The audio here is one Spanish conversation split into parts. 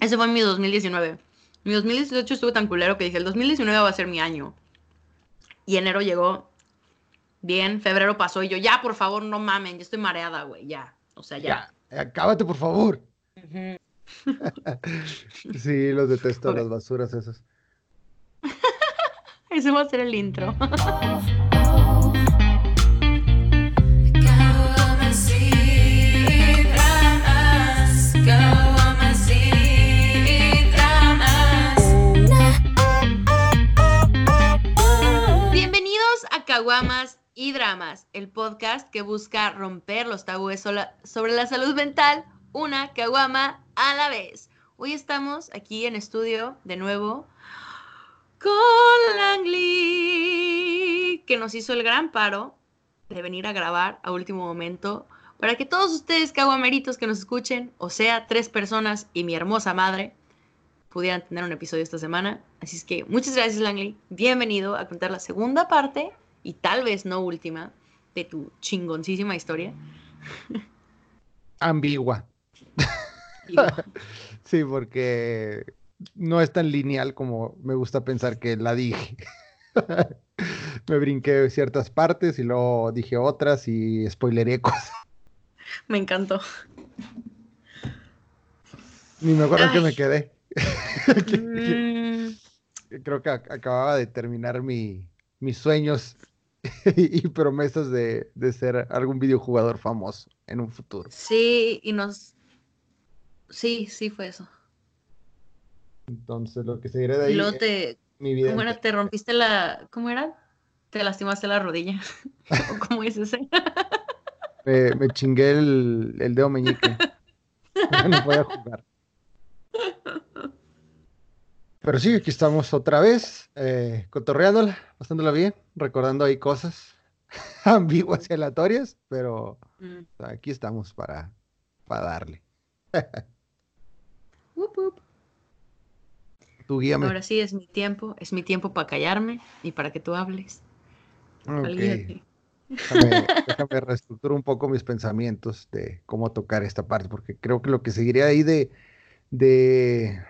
Ese fue mi 2019. Mi 2018 estuvo tan culero que dije, el 2019 va a ser mi año. Y enero llegó bien, febrero pasó y yo, ya, por favor, no mamen, yo estoy mareada, güey, ya. O sea, ya. ya acábate, por favor. sí, los detesto, las basuras esas. Ese va a ser el intro. Caguamas y Dramas, el podcast que busca romper los tabúes sobre la salud mental, una caguama a la vez. Hoy estamos aquí en estudio de nuevo con Langley, que nos hizo el gran paro de venir a grabar a último momento para que todos ustedes caguameritos que nos escuchen, o sea, tres personas y mi hermosa madre, pudieran tener un episodio esta semana. Así es que muchas gracias, Langley. Bienvenido a contar la segunda parte y tal vez no última, de tu chingoncísima historia. Ambigua. sí, porque no es tan lineal como me gusta pensar que la dije. me brinqué ciertas partes y luego dije otras y spoileré cosas. Me encantó. Ni me acuerdo que me quedé. Mm. Creo que acababa de terminar mi, mis sueños y promesas de, ser algún videojugador famoso en un futuro. Sí, y nos... Sí, sí fue eso. Entonces, lo que seguiré de ahí... Y luego te... Mi vida ¿Cómo era? ¿Te rompiste la... ¿Cómo era? ¿Te lastimaste la rodilla? cómo es ese? me, chingué el, el dedo meñique. no podía jugar. Pero sí, aquí estamos otra vez, eh, cotorreándola, pasándola bien, recordando ahí cosas ambiguas y aleatorias, pero mm. aquí estamos para, para darle. Tú guíame. Ahora sí es mi tiempo, es mi tiempo para callarme y para que tú hables. Déjame, déjame reestructurar un poco mis pensamientos de cómo tocar esta parte, porque creo que lo que seguiría ahí de, de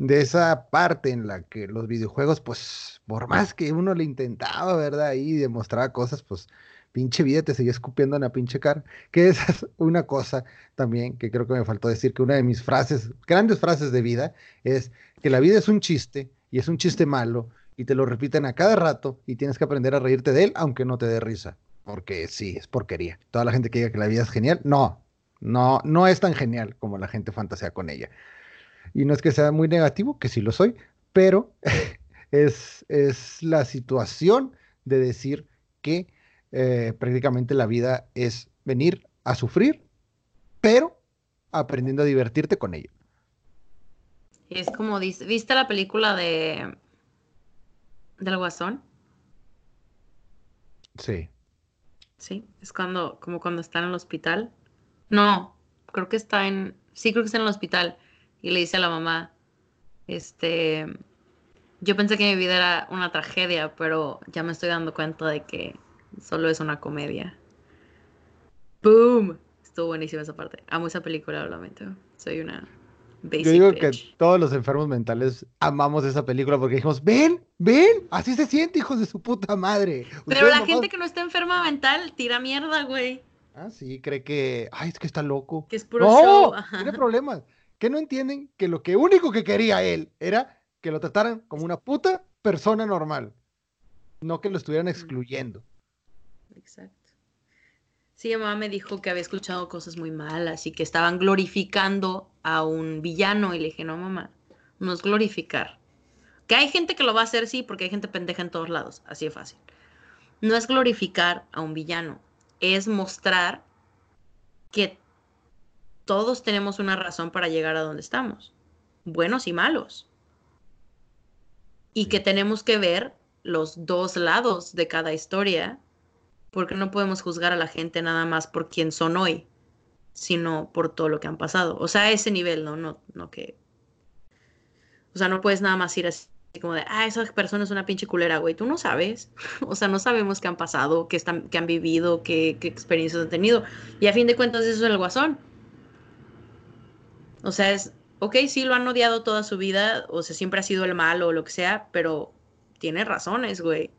de esa parte en la que los videojuegos, pues, por más que uno le intentaba, ¿verdad? Y demostraba cosas, pues, pinche vida te seguía escupiendo en la pinche cara. Que esa es una cosa también que creo que me faltó decir, que una de mis frases, grandes frases de vida, es que la vida es un chiste y es un chiste malo y te lo repiten a cada rato y tienes que aprender a reírte de él aunque no te dé risa. Porque sí, es porquería. Toda la gente que diga que la vida es genial, no, no, no es tan genial como la gente fantasea con ella. Y no es que sea muy negativo, que sí lo soy, pero es, es la situación de decir que eh, prácticamente la vida es venir a sufrir, pero aprendiendo a divertirte con ello. Es como ¿viste la película de del Guasón? Sí. Sí, es cuando, como cuando está en el hospital. No, creo que está en, sí creo que está en el hospital y le dice a la mamá, este, yo pensé que mi vida era una tragedia, pero ya me estoy dando cuenta de que solo es una comedia. ¡Boom! Estuvo buenísima esa parte. Amo esa película, obviamente. Soy una basic Yo digo que todos los enfermos mentales amamos esa película porque dijimos, ven, ven, así se siente, hijos de su puta madre. Pero la gente que no está enferma mental tira mierda, güey. Ah, sí, cree que, ay, es que está loco. Que es puro show. Tiene problemas que no entienden que lo que único que quería él era que lo trataran como una puta persona normal, no que lo estuvieran excluyendo. Exacto. Sí, mamá me dijo que había escuchado cosas muy malas y que estaban glorificando a un villano y le dije, no, mamá, no es glorificar. Que hay gente que lo va a hacer, sí, porque hay gente pendeja en todos lados, así de fácil. No es glorificar a un villano, es mostrar que todos tenemos una razón para llegar a donde estamos, buenos y malos. Y que tenemos que ver los dos lados de cada historia, porque no podemos juzgar a la gente nada más por quién son hoy, sino por todo lo que han pasado. O sea, a ese nivel, ¿no? No, no que... O sea, no puedes nada más ir así como de, ah, esa persona es una pinche culera, güey. Tú no sabes. O sea, no sabemos qué han pasado, qué, están, qué han vivido, qué, qué experiencias han tenido. Y a fin de cuentas, eso es el guasón. O sea, es ok, sí lo han odiado toda su vida, o sea, siempre ha sido el malo o lo que sea, pero tiene razones, güey.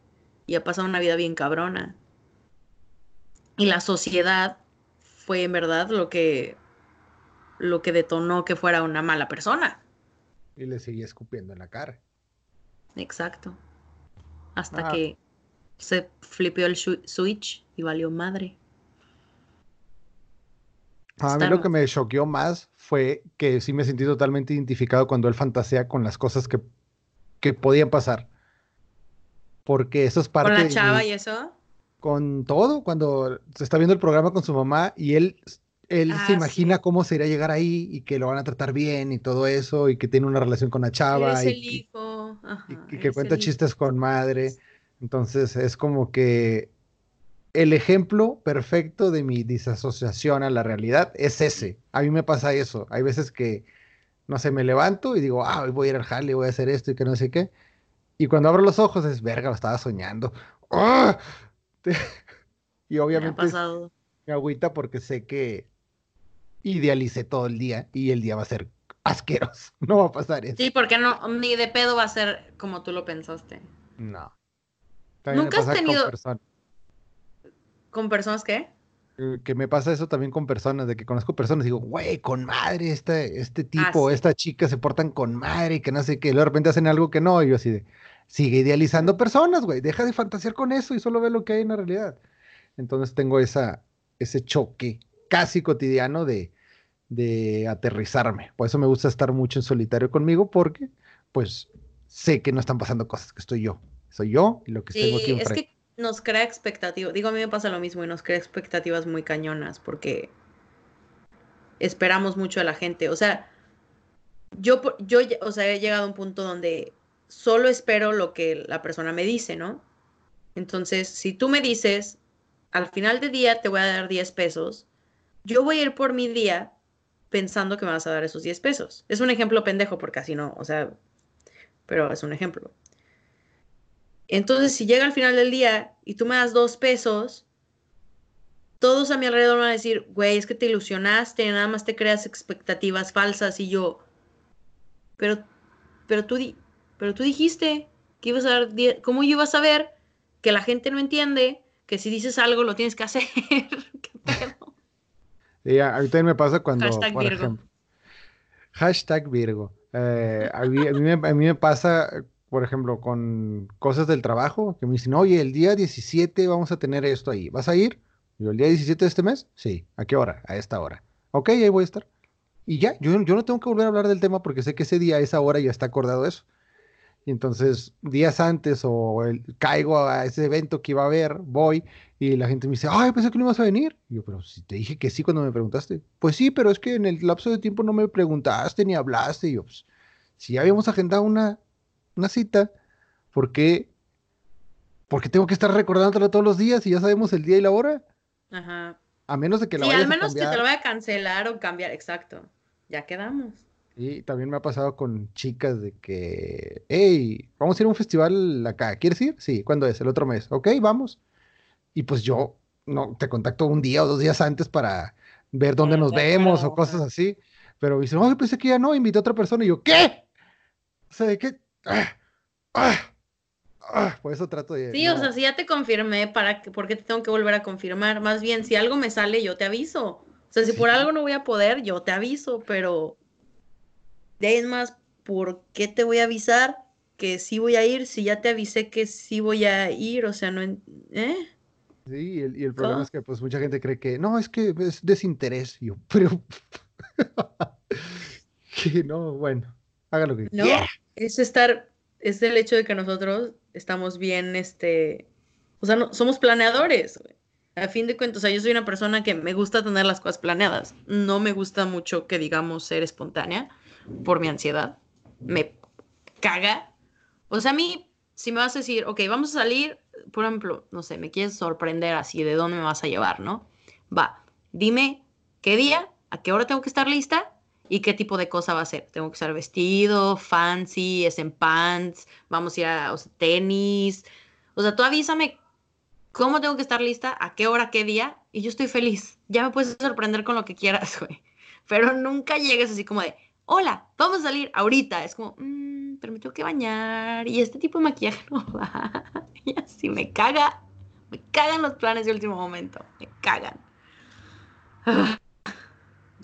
Y ha pasado una vida bien cabrona. Y la sociedad fue en verdad lo que lo que detonó que fuera una mala persona. Y le seguía escupiendo en la cara. Exacto. Hasta ah. que se flipeó el switch y valió madre. A mí lo que me choqueó más fue que sí me sentí totalmente identificado cuando él fantasea con las cosas que, que podían pasar. Porque eso es parte. ¿Con la chava y eso? Con todo, cuando se está viendo el programa con su mamá y él él se ah, imagina cómo sería llegar ahí y que lo van a tratar bien y todo eso y que tiene una relación con la chava y, que cuenta chistes con madre. Entonces es como que el ejemplo perfecto de mi disasociación a la realidad es ese. A mí me pasa eso. Hay veces que, no sé, me levanto y digo, ah, hoy voy a ir al jale, voy a hacer esto y que no sé qué. Y cuando abro los ojos es, verga, lo estaba soñando. ¡Ah! y obviamente me, me agüita porque sé que idealicé todo el día y el día va a ser asqueroso. No va a pasar eso. Sí, porque no, ni de pedo va a ser como tú lo pensaste. No. Nunca has tenido. Con personas. ¿Con personas qué? Eh, que me pasa eso también con personas, de que conozco personas y digo, güey, con madre, este, este tipo, ah, esta chica se portan con madre y que no sé qué, de repente hacen algo que no, y yo así de, sigue idealizando personas, güey, deja de fantasear con eso y solo ve lo que hay en la realidad. Entonces tengo esa, ese choque casi cotidiano de, de aterrizarme. Por eso me gusta estar mucho en solitario conmigo, porque pues sé que no están pasando cosas, que estoy yo. Soy yo y lo que tengo aquí enfrente. Es que nos crea expectativas. Digo, a mí me pasa lo mismo y nos crea expectativas muy cañonas porque esperamos mucho a la gente. O sea, yo, yo o sea, he llegado a un punto donde solo espero lo que la persona me dice, ¿no? Entonces, si tú me dices, al final del día te voy a dar 10 pesos, yo voy a ir por mi día pensando que me vas a dar esos 10 pesos. Es un ejemplo pendejo porque así no, o sea, pero es un ejemplo. Entonces, si llega al final del día y tú me das dos pesos, todos a mi alrededor van a decir, güey, es que te ilusionaste, nada más te creas expectativas falsas y yo, pero, pero tú, pero tú dijiste que ibas a dar, 10, ¿cómo yo iba a saber que la gente no entiende que si dices algo lo tienes que hacer? ¿Qué pedo? A, mí también me pasa cuando. Hashtag por Virgo. Ejemplo, hashtag Virgo. Eh, a, mí, me, pasa, por ejemplo, con cosas del trabajo, que me dicen, oye, el día 17 vamos a tener esto ahí. ¿Vas a ir? Yo, el día 17 de este mes, sí. ¿A qué hora? A esta hora. Ok, ahí voy a estar. Y ya, yo, yo no tengo que volver a hablar del tema porque sé que ese día, esa hora ya está acordado eso. Y entonces, días antes o caigo a ese evento que iba a haber, voy y la gente me dice, ay, pensé que no ibas a venir. Y yo, pero si te dije que sí cuando me preguntaste. Pues sí, pero es que en el lapso de tiempo no me preguntaste ni hablaste. Y yo, pues, si ya habíamos agendado una, una cita, ¿por qué? Porque tengo que estar recordándolo todos los días y ya sabemos el día y la hora. Ajá. A menos de que la Sí, al menos que te lo vaya a cancelar o cambiar, exacto. Ya quedamos. Y también me ha pasado con chicas de que, hey, vamos a ir a un festival acá, ¿quieres ir? Sí, ¿cuándo es? El otro mes. Ok, vamos y pues yo no te contacto un día o dos días antes para ver dónde nos vemos o cosas así. Pero dice, no, pensé que ya no, invité a otra persona. Y yo, ¿qué? O sea, ¿qué? Ah, ah, ah, por eso trato de. Sí, o sea, si ya te confirmé, ¿para qué, ¿por qué te tengo que volver a confirmar? Más bien, si algo me sale, yo te aviso. O sea, si por algo no voy a poder, yo te aviso, pero de ahí es más, ¿por qué te voy a avisar que sí voy a ir si ya te avisé que sí voy a ir? O sea, no. ¿Eh? Sí, y el, y el problema es que pues mucha gente cree que no, es que es desinterés. yo, pero que no, bueno, hágalo que No, es estar, es el hecho de que nosotros estamos bien, este, o sea, no, somos planeadores. A fin de cuentas, yo soy una persona que me gusta tener las cosas planeadas. No me gusta mucho que digamos ser espontánea por mi ansiedad. Me caga. O sea, a mí, si me vas a decir, ok, vamos a salir, por ejemplo, no sé, me quieres sorprender así, ¿de dónde me vas a llevar, no? Va, dime qué día, a qué hora tengo que estar lista y qué tipo de cosa va a ser. Tengo que estar vestido, fancy, es en pants, vamos a ir a tenis. O sea, tú avísame cómo tengo que estar lista, a qué hora, qué día, y yo estoy feliz. Ya me puedes sorprender con lo que quieras, güey. Pero nunca llegues así como de, hola, vamos a salir ahorita. Es como, mmm, pero me tengo que bañar y este tipo de maquillaje no va. Y así me caga, me cagan los planes de último momento, me cagan.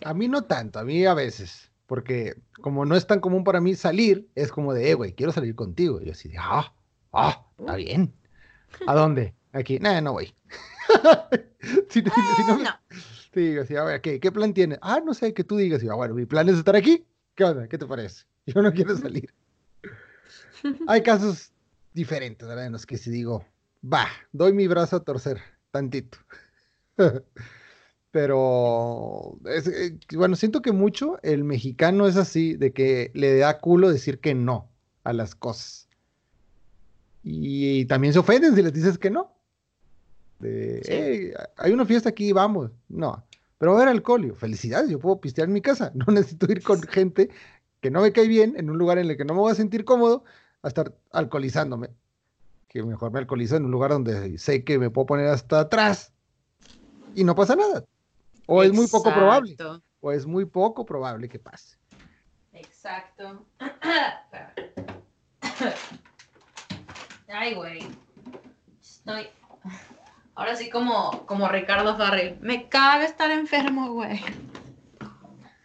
A mí no tanto, a mí a veces, porque como no es tan común para mí salir, es como de, eh, güey, quiero salir contigo. Y yo así ah, ah, está bien. ¿A dónde? Aquí, no, no voy. si, no, no. Sí, así, a ver, ¿qué, ¿qué plan tienes? Ah, no sé, que tú digas. Y, ah, bueno, mi plan es estar aquí. ¿Qué onda? ¿Qué te parece? Yo no quiero salir. Hay casos diferentes, ¿verdad? En los que si digo, va, doy mi brazo a torcer, tantito. Pero, eh, bueno, siento que mucho el mexicano es así, de que le da culo decir que no a las cosas. Y, también se ofenden si les dices que no. De, hay una fiesta aquí, vamos. No, pero va a haber alcohol. felicidades, yo puedo pistear en mi casa. No necesito ir con gente que no me cae bien, en un lugar en el que no me voy a sentir cómodo, a estar alcoholizándome. Que mejor me alcoholizo en un lugar donde sé que me puedo poner hasta atrás y no pasa nada. O es muy poco probable. O es muy poco probable que pase. Exacto. Ay, güey. Estoy. Ahora sí, como, como Ricardo Farrell. Me caga estar enfermo, güey.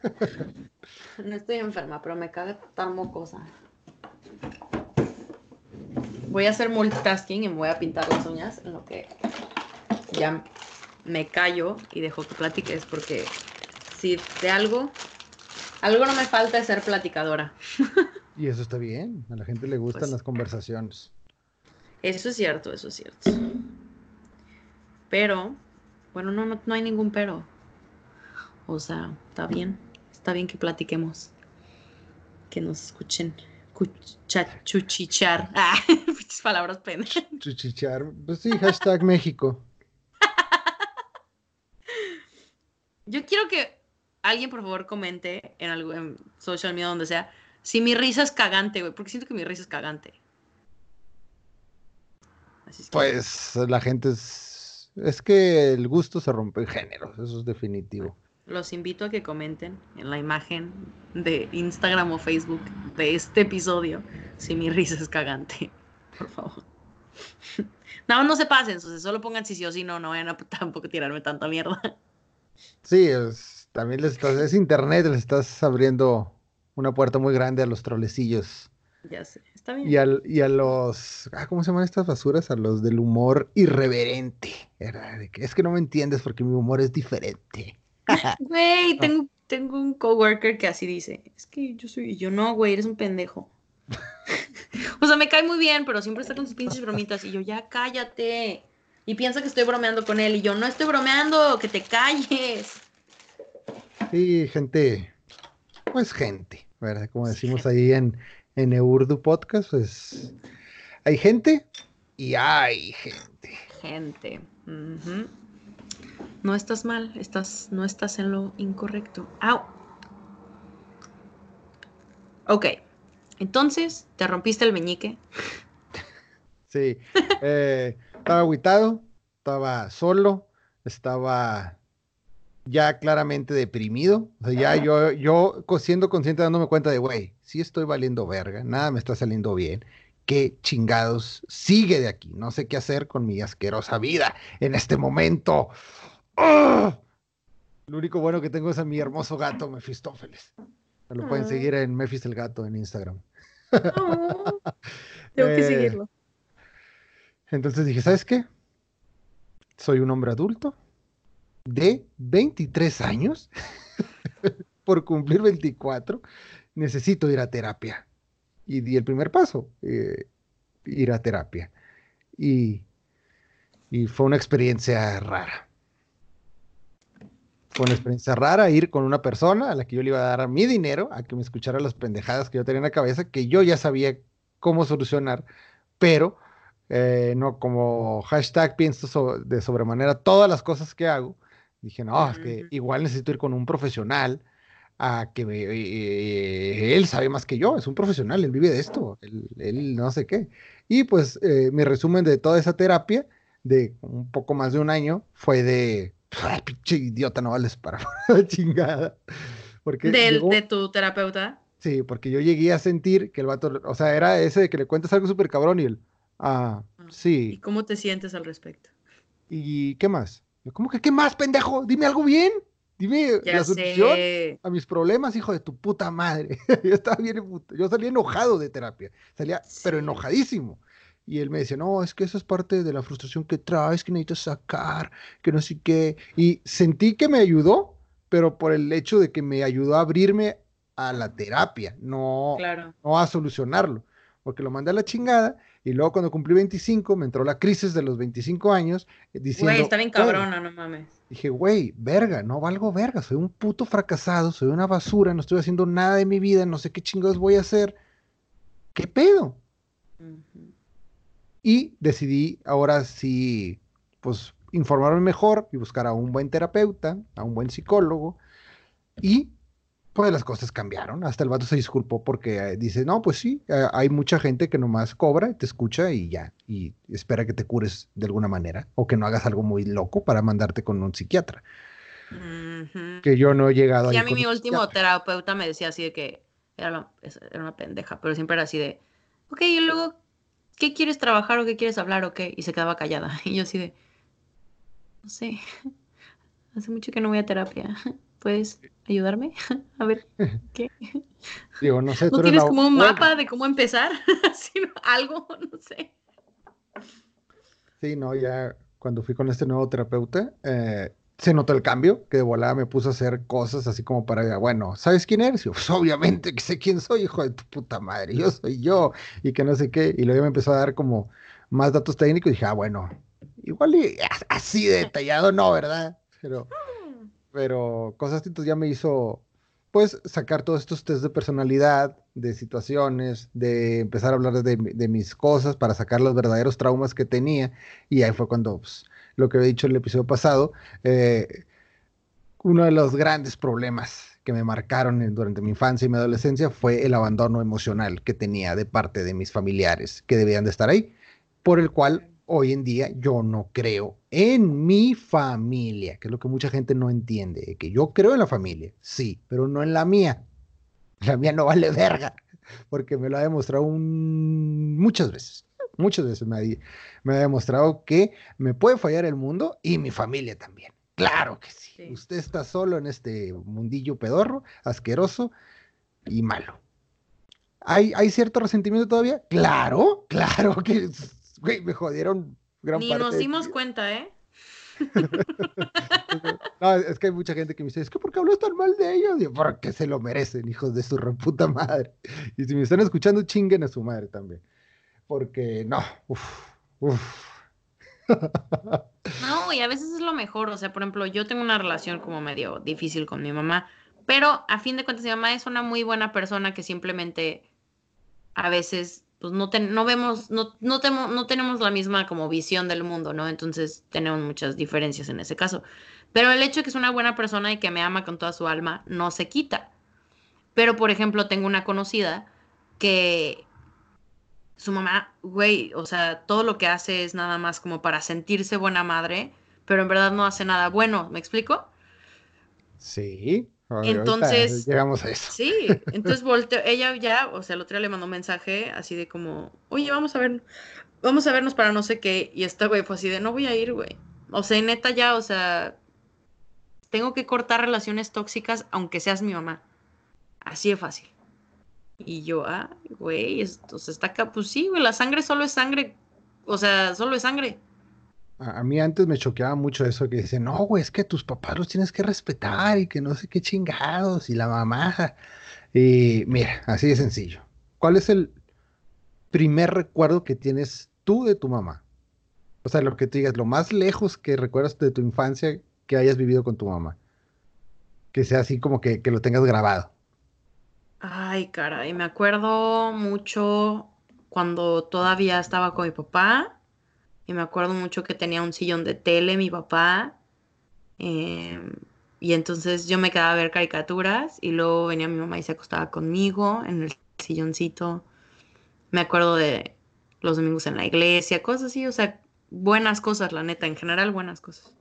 No estoy enferma, pero me caga estar mocosa. Voy a hacer multitasking y me voy a pintar las uñas en lo que ya me callo y dejo que platiques porque si de algo, algo no me falta es ser platicadora. Y eso está bien, a la gente le gustan pues las conversaciones. Eso es cierto, eso es cierto. Pero, bueno, no, no, hay ningún pero. O sea, está bien, está bien que platiquemos, que nos escuchen. chuchichar. Ah, palabras pena. Chuchichar. Pues sí, hashtag México. Yo quiero que alguien, por favor, comente en algo en social media, donde sea, si mi risa es cagante, güey, porque siento que mi risa es cagante. Pues la gente es es que el gusto se rompe en géneros, eso es definitivo. Los invito a que comenten en la imagen de Instagram o Facebook de este episodio si mi risa es cagante, por favor. No, no se pasen, solo pongan si sí o si no, no vayan a tampoco tirarme tanta mierda. Sí, también les estás, es internet, les estás abriendo una puerta muy grande a los trolecillos. Ya sé, está bien. Y, a los, ah, ¿cómo se llaman estas basuras? A los del humor irreverente. Es que no me entiendes porque mi humor es diferente. Güey, tengo, tengo un coworker que así dice. Es que yo soy, yo no, güey, eres un pendejo. o sea, me cae muy bien, pero siempre está con sus pinches bromitas. Y yo, ya cállate. Y piensa que estoy bromeando con él. Y yo, no estoy bromeando, que te calles. Sí, gente. Pues gente, ¿verdad? Como decimos ahí en, en Eurdu Podcast, pues hay gente y hay gente. Gente. No estás mal, estás, no estás en lo incorrecto. ¡Au! Ok, entonces te rompiste el meñique. Sí, eh, estaba aguitado, estaba solo, estaba ya claramente deprimido. O sea, ya yo, yo siendo consciente dándome cuenta de, güey, sí estoy valiendo verga, nada me está saliendo bien. ¿Qué chingados sigue de aquí? No sé qué hacer con mi asquerosa vida en este momento. ¡Ah! Lo único bueno que tengo es a mi hermoso gato, Mefistófeles. Me lo pueden ah. seguir en Mefis el gato en Instagram. Oh, tengo que eh, seguirlo. Entonces dije, ¿sabes qué? Soy un hombre adulto de 23 años por cumplir 24. Necesito ir a terapia. Y di el primer paso, eh, ir a terapia. Y, y fue una experiencia rara. Una experiencia rara ir con una persona a la que yo le iba a dar mi dinero, a que me escuchara las pendejadas que yo tenía en la cabeza, que yo ya sabía cómo solucionar, pero eh, no como hashtag pienso de sobremanera todas las cosas que hago. Dije, no, es que igual necesito ir con un profesional a que eh, él sabe más que yo, es un profesional, él vive de esto, él, no sé qué. Y pues eh, mi resumen de toda esa terapia de un poco más de un año fue de, pinche idiota, no vales para la chingada. Porque ¿De tu terapeuta? Sí, porque yo llegué a sentir que el vato, o sea, era ese de que le cuentas algo súper cabrón y él, ah, ah, sí. ¿Y cómo te sientes al respecto? ¿Y qué más? ¿Cómo que qué más, pendejo? Dime algo bien. Dime la solución a mis problemas, hijo de tu puta madre. yo estaba bien, yo salí enojado de terapia, salía, pero enojadísimo. Y él me decía, no, es que eso es parte de la frustración que traes, que necesitas sacar, que no sé qué. Y sentí que me ayudó, pero por el hecho de que me ayudó a abrirme a la terapia, no, no a solucionarlo. Porque lo mandé a la chingada y luego cuando cumplí 25 me entró la crisis de los 25 años eh, diciendo... Güey, está bien cabrona, no mames. Dije, güey, verga, no valgo verga, soy un puto fracasado, soy una basura, no estoy haciendo nada de mi vida, no sé qué chingados voy a hacer. ¿Qué pedo? Y decidí ahora sí, pues informarme mejor y buscar a un buen terapeuta, a un buen psicólogo. Y pues las cosas cambiaron. Hasta el vato se disculpó porque eh, dice, no, pues sí, eh, hay mucha gente que nomás cobra, te escucha y ya, y espera que te cures de alguna manera, o que no hagas algo muy loco para mandarte con un psiquiatra. Que yo no he llegado a... Y a mí mi último terapeuta me decía así de que era, era, una pendeja, pero siempre era así de, ok, y luego, ¿qué quieres trabajar o qué quieres hablar o qué? Y se quedaba callada. Y yo así de, no sé, hace mucho que no voy a terapia. ¿Puedes ayudarme? A ver, ¿qué? Digo, no sé. ¿No tienes como un mapa de cómo empezar? Sino algo, no sé. Sí, no, ya cuando fui con este nuevo terapeuta, eh, se notó el cambio, que de volada me puso a hacer cosas así como para, bueno, ¿sabes quién eres? pues obviamente que sé quién soy, hijo de tu puta madre, yo soy yo, y que no sé qué, y luego me empezó a dar como más datos técnicos, y dije, ah, bueno, igual y así detallado no, ¿verdad? Pero pero cosas distintas ya me hizo, pues, sacar todos estos test de personalidad, de situaciones, de empezar a hablar de, mis cosas para sacar los verdaderos traumas que tenía. Y ahí fue cuando, pues, lo que he dicho en el episodio pasado, eh, uno de los grandes problemas que me marcaron durante mi infancia y mi adolescencia fue el abandono emocional que tenía de parte de mis familiares que debían de estar ahí, por el cual hoy en día yo no creo en mi familia, que es lo que mucha gente no entiende, que yo creo en la familia, sí, pero no en la mía. La mía no vale verga, porque me lo ha demostrado muchas veces, muchas veces me ha, me ha, demostrado que me puede fallar el mundo y mi familia también. Claro que sí. Usted está solo en este mundillo pedorro, asqueroso y malo. ¿Hay, ¿Hay cierto resentimiento todavía? Claro, claro que Güey, me jodieron gran Ni nos dimos cuenta, ¿eh? no, es que hay mucha gente que me dice, es que ¿por qué hablas tan mal de ellos? Y porque se lo merecen, hijos de su reputa madre. Y si me están escuchando, chinguen a su madre también. Porque no, uff, uff. No, y a veces es lo mejor. O sea, por ejemplo, yo tengo una relación como medio difícil con mi mamá, pero a fin de cuentas mi mamá es una muy buena persona que simplemente a veces pues no, no vemos, no, no, no tenemos la misma como visión del mundo, ¿no? Entonces tenemos muchas diferencias en ese caso. Pero el hecho de que es una buena persona y que me ama con toda su alma no se quita. Pero, por ejemplo, tengo una conocida que su mamá, güey, o sea, todo lo que hace es nada más como para sentirse buena madre, pero en verdad no hace nada bueno, ¿me explico? Sí. Entonces, llegamos a eso. Sí, entonces volteó, ella ya, o sea, el otro día le mandó un mensaje así de como, oye, vamos a ver, vamos a vernos para no sé qué, y esta güey fue así de, no voy a ir, güey. O sea, neta ya, o sea, tengo que cortar relaciones tóxicas aunque seas mi mamá. Así de fácil. Y yo, ah, güey, esto se está acá, pues sí, güey, la sangre solo es sangre, o sea, solo es sangre a, mí antes me choqueaba mucho eso que dicen, no, güey, es que tus papás los tienes que respetar y que no sé qué chingados y la mamá. Y mira, así de sencillo. ¿Cuál es el primer recuerdo que tienes tú de tu mamá? O sea, lo que te digas, lo más lejos que recuerdas de tu infancia que hayas vivido con tu mamá. Que sea así como que, que lo tengas grabado. Ay, caray, me acuerdo mucho cuando todavía estaba con mi papá y me acuerdo mucho que tenía un sillón de tele mi papá. Em, y entonces yo me quedaba a ver caricaturas y luego venía mi mamá y se acostaba conmigo en el silloncito. Me acuerdo de los domingos en la iglesia, cosas así, o sea, buenas cosas, la neta, en general buenas cosas.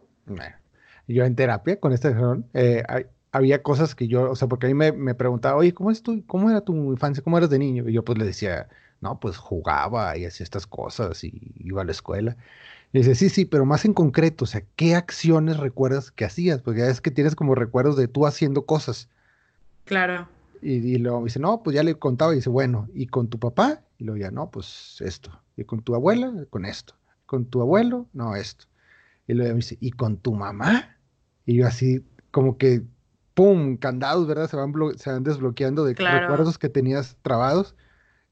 yo en terapia con este eh, había cosas que yo, o sea, porque a mí me, me preguntaba, oye, ¿cómo, es tu, ¿cómo era tu infancia? ¿Cómo eras de niño? Y yo pues le decía, no, pues jugaba y hacía estas cosas y iba a la escuela. Y dice, sí, sí, pero más en concreto, o sea, ¿qué acciones recuerdas que hacías? Porque ya es que tienes como recuerdos de tú haciendo cosas. Claro. Y, y luego dice, no, pues ya le contaba y dice, bueno, ¿y con tu papá? Y luego ya, no, pues esto. ¿Y con tu abuela? Con esto. ¿Con tu abuelo? No, esto. Y luego me dice, ¿y con tu mamá? Y yo así, como que, ¡pum! Candados, ¿verdad? Se van, se van desbloqueando de recuerdos que tenías trabados.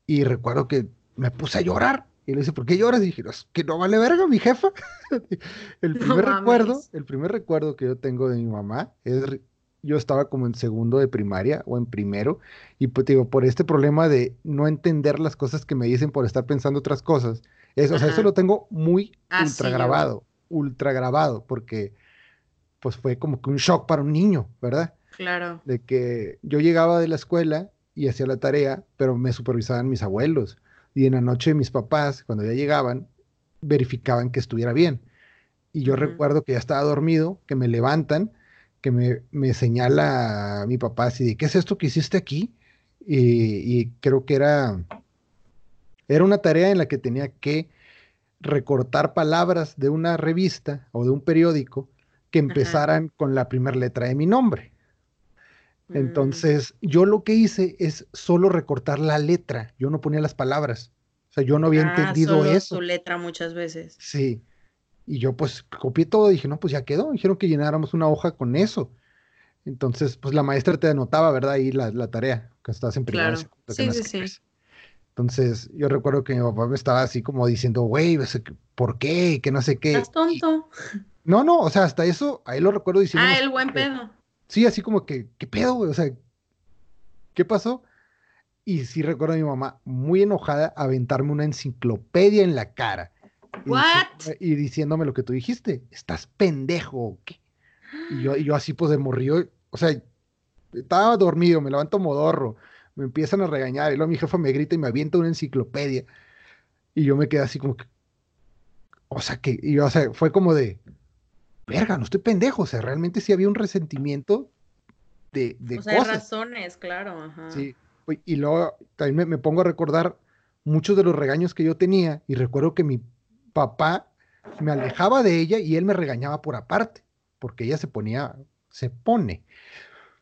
Y recuerdo que me puse a llorar. Y le dice, ¿por qué lloras? Y dije, que no vale verga, mi jefa. el primer recuerdo, el primer recuerdo que yo tengo de mi mamá es yo estaba como en segundo de primaria o en primero, y pues digo, por este problema de no entender las cosas que me dicen por estar pensando otras cosas, eso, o sea, eso lo tengo muy ah, ultra grabado, ultra grabado, porque pues fue como que un shock para un niño, ¿verdad? Claro. De que yo llegaba de la escuela y hacía la tarea, pero me supervisaban mis abuelos, y en la noche mis papás, cuando ya llegaban, verificaban que estuviera bien. Y yo recuerdo que ya estaba dormido, que me levantan, que me, me señala mi papá así de, ¿qué es esto que hiciste aquí? Y, creo que era, era una tarea en la que tenía que recortar palabras de una revista o de un periódico que empezaran con la primera letra de mi nombre. Mm. Entonces, yo lo que hice es solo recortar la letra, yo no ponía las palabras. O sea, yo no había ah, entendido solo eso. Su letra muchas veces. Sí. Y yo pues copié todo y dije, no, pues ya quedó. Dijeron que llenáramos una hoja con eso. Entonces, pues la maestra te anotaba, ¿verdad? Ahí la, la tarea, que estás en primaria. Claro. Sí, sí, sí. Entonces, yo recuerdo que mi papá me estaba así como diciendo, güey, ¿por qué? Que no sé qué. Estás tonto. no, no, o sea, hasta eso, ahí lo recuerdo diciendo. Ah, el buen pedo. Sí, así como que, ¿qué pedo, güey? O sea, ¿qué pasó? Y sí recuerdo a mi mamá muy enojada aventarme una enciclopedia en la cara. Y, diciéndome lo que tú dijiste, estás pendejo. ¿qué? Y yo, y yo así pues de morrió, o sea, estaba dormido, me levanto modorro, me empiezan a regañar, y luego mi jefa me grita y me avienta una enciclopedia. Y yo me quedé así como que, o sea, que, y o sea, fue como de, verga, no estoy pendejo, o sea, realmente sí había un resentimiento de, de o sea, razones, claro, ajá. Sí, y luego también me, me pongo a recordar muchos de los regaños que yo tenía, y recuerdo que mi papá me alejaba de ella y él me regañaba por aparte, porque ella se ponía, se pone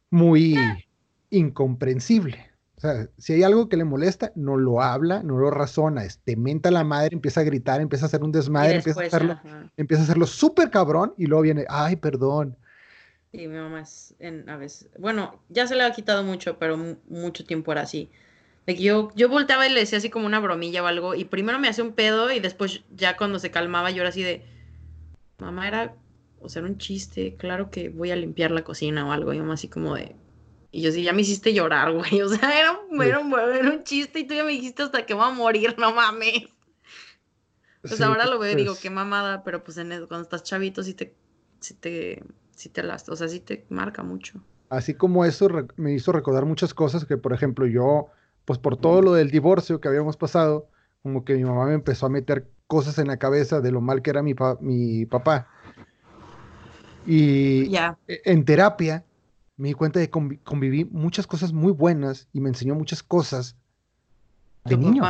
muy incomprensible. O sea, si hay algo que le molesta, no lo habla, no lo razona, este, menta la madre, empieza a gritar, empieza a hacer un desmadre, empieza, a hacerlo, empieza a hacerlo súper cabrón y luego viene, ay, perdón. Y mi mamá es, a veces, bueno, ya se le ha quitado mucho, pero mucho tiempo era así. Yo, yo volteaba y le decía así como una bromilla o algo, y primero me hacía un pedo, y después ya cuando se calmaba yo era así de, mamá era, o sea, era un chiste, claro que voy a limpiar la cocina o algo, y mamá así como de, y yo sí, ya me hiciste llorar, güey, o sea, era, era, un, era un chiste y tú ya me dijiste hasta que va a morir, no mames. Pues ahora lo veo y digo, pues qué mamada, pero pues en cuando estás chavito sí te, sí te, sí te las, o sea, sí te marca mucho. Así como eso me hizo recordar muchas cosas que, por ejemplo, yo pues por todo lo del divorcio que habíamos pasado, como que mi mamá me empezó a meter cosas en la cabeza de lo mal que era mi, mi papá. Y e, en terapia me di cuenta de que conviví muchas cosas muy buenas y me enseñó muchas cosas de niño.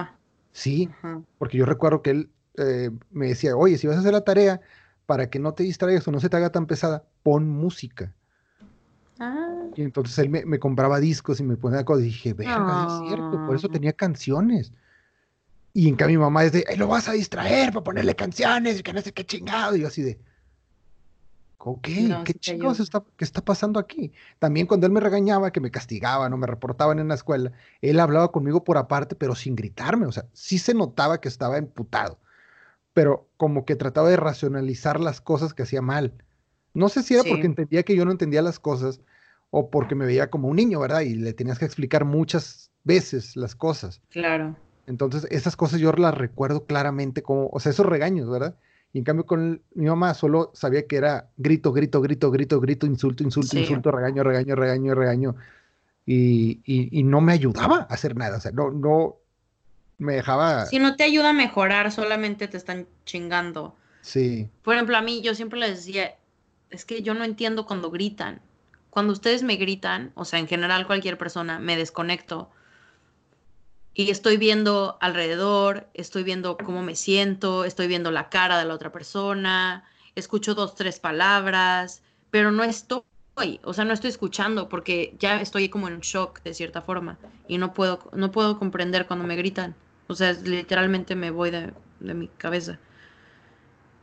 Sí, porque yo recuerdo que él eh, me decía, oye, si vas a hacer la tarea, para que no te distraigas o no se te haga tan pesada, pon música. Ah. Y entonces él me, compraba discos y me ponía cosas y dije, verga, es cierto, por eso ah. tenía canciones. Y en cambio mi mamá es de, lo vas a distraer para ponerle canciones y que no sé qué chingado. Y yo así de, ok, ¿qué chingados está, qué está pasando aquí? También cuando él me regañaba, que me castigaban o me reportaban en la escuela, él hablaba conmigo por aparte, pero sin gritarme. O sea, sí se notaba que estaba emputado, pero como que trataba de racionalizar las cosas que hacía mal. No sé si era porque entendía que yo no entendía las cosas o porque me veía como un niño, ¿verdad? Y le tenías que explicar muchas veces las cosas. Claro. Entonces, esas cosas yo las recuerdo claramente como, o sea, esos regaños, ¿verdad? Y en cambio con mi mamá solo sabía que era grito, grito, grito, grito, grito, insulto, insulto, insulto, regaño, regaño, regaño, regaño. Y, y, no me ayudaba a hacer nada, o sea, no, no me dejaba... Si no te ayuda a mejorar, solamente te están chingando. Sí. Por ejemplo, a mí yo siempre les decía, es que yo no entiendo cuando gritan. cuando ustedes me gritan, o sea, en general cualquier persona, me desconecto y estoy viendo alrededor, estoy viendo cómo me siento, estoy viendo la cara de la otra persona, escucho dos, tres palabras, pero no estoy, o sea, no estoy escuchando porque ya estoy como en shock de cierta forma y no puedo, no puedo comprender cuando me gritan. O sea, literalmente me voy de, de mi cabeza.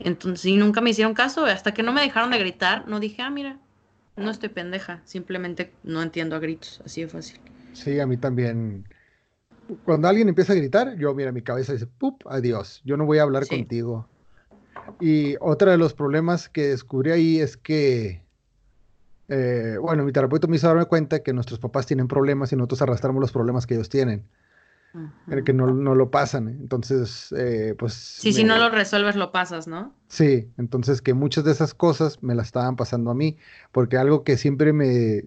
Entonces, y nunca me hicieron caso, hasta que no me dejaron de gritar, no dije, ah, mira, no estoy pendeja, simplemente no entiendo a gritos, así de fácil. Sí, a mí también. Cuando alguien empieza a gritar, yo, mira, mi cabeza dice, ¡pup! Adiós, yo no voy a hablar contigo. Y otro de los problemas que descubrí ahí es que, eh, bueno, mi terapeuta me hizo darme cuenta que nuestros papás tienen problemas y nosotros arrastramos los problemas que ellos tienen que no, lo pasan. Entonces, eh, pues... Sí, si no lo resuelves, lo pasas, ¿no? Sí, entonces que muchas de esas cosas me las estaban pasando a mí, porque algo que siempre me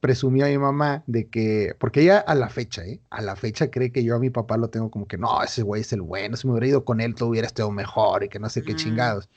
presumía mi mamá de que, porque ella a la fecha, ¿eh? A la fecha cree que yo a mi papá lo tengo como que, no, ese güey es el bueno, si me hubiera ido con él, todo hubiera estado mejor y que no sé qué mm. chingados.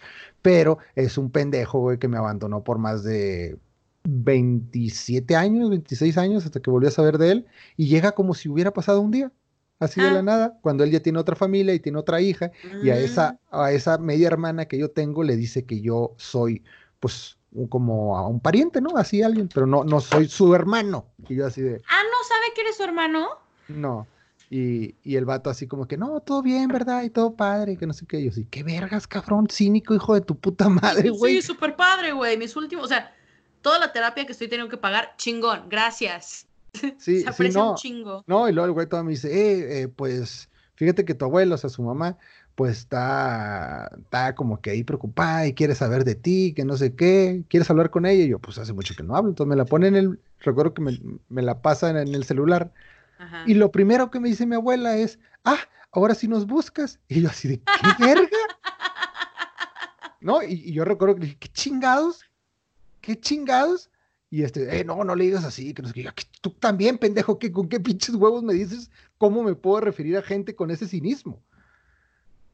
Pero es un pendejo, güey, que me abandonó por más de 27 años, 26 años, hasta que volví a saber de él, y llega como si hubiera pasado un día así de la ah. nada, cuando él ya tiene otra familia y tiene otra hija, y a esa, mm. a esa media hermana que yo tengo le dice que yo soy, pues, como a un pariente, ¿no? Así alguien, pero no, no soy su hermano. Y yo así de... Ah, ¿no sabe que eres su hermano? No. Y, y, el vato así como que, no, todo bien, ¿verdad? Y todo padre, que no sé qué. Y yo así, qué vergas, cabrón, cínico, hijo de tu puta madre, güey. Sí, súper padre, güey. Mis últimos, o sea, toda la terapia que estoy teniendo que pagar, chingón, gracias. Sí, Se aprecia no, un chingo. No, y luego el güey todo me dice, eh, eh, pues fíjate que tu abuelo, o sea, su mamá, pues está, está como que ahí preocupada y quiere saber de ti, que no sé qué, quieres hablar con ella. Y yo, pues hace mucho que no hablo, entonces me la pone en el, recuerdo que me, la pasa en, el celular. Y lo primero que me dice mi abuela es, ah, ahora sí nos buscas. Y yo así de, ¿qué verga? ¿No? Y, y, yo recuerdo que dije, ¿qué chingados? ¿Qué chingados? Y este, eh, no, no le digas así, que no sé qué. Tú también, pendejo, que con qué pinches huevos me dices cómo me puedo referir a gente con ese cinismo.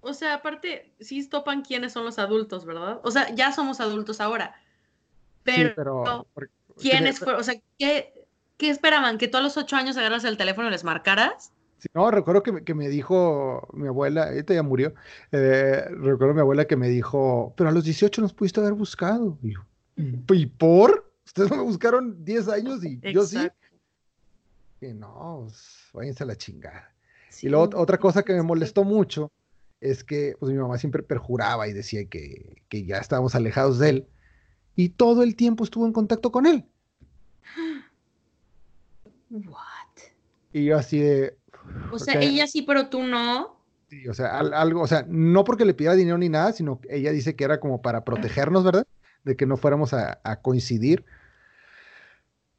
O sea, aparte, sí topan quiénes son los adultos, ¿verdad? O sea, ya somos adultos ahora. Pero, sí, pero ¿quiénes fueron? O sea, ¿qué, ¿qué, esperaban? ¿Que todos los ocho años agarras el teléfono y les marcaras? Sí, no, recuerdo que, que, me dijo mi abuela, esta ya murió, eh, recuerdo mi abuela que me dijo, pero a los 18 nos pudiste haber buscado. Y yo, ¿y por? Ustedes me buscaron 10 años y yo sí. Que no, pues, váyanse a la chingada. y luego otra cosa que me molestó mucho es que pues, mi mamá siempre perjuraba y decía que, que ya estábamos alejados de él. Y todo el tiempo estuvo en contacto con él. What? Y yo así de. O sea, ella sí, pero tú no. Sí, o sea, algo, o sea, no porque le pidiera dinero ni nada, sino que ella dice que era como para protegernos, ¿verdad? De que no fuéramos a, a coincidir.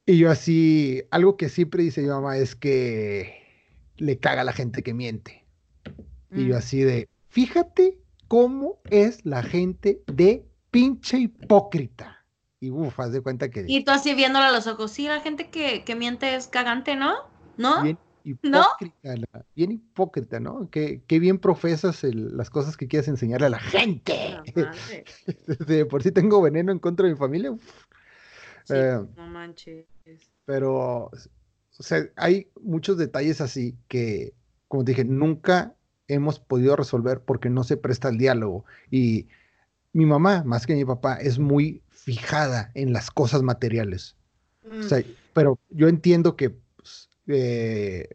Y yo así, algo que siempre dice mi mamá es que le caga a la gente que miente. Y yo mm. así de, fíjate cómo es la gente de pinche hipócrita. Y uff, haz de cuenta que... Y tú así viéndola a los ojos, sí, la gente que, miente es cagante, ¿no? ¿No? Bien hipócrita, ¿No? bien hipócrita, ¿no? Qué, bien profesas las cosas que quieres enseñarle a la gente. por si tengo veneno en contra de mi familia. Eh, no manches. Pero, o sea, hay muchos detalles así que, como te dije, nunca hemos podido resolver porque no se presta el diálogo. Y mi mamá, más que mi papá, es muy fijada en las cosas materiales. O sea, mm. pero yo entiendo que pues, eh,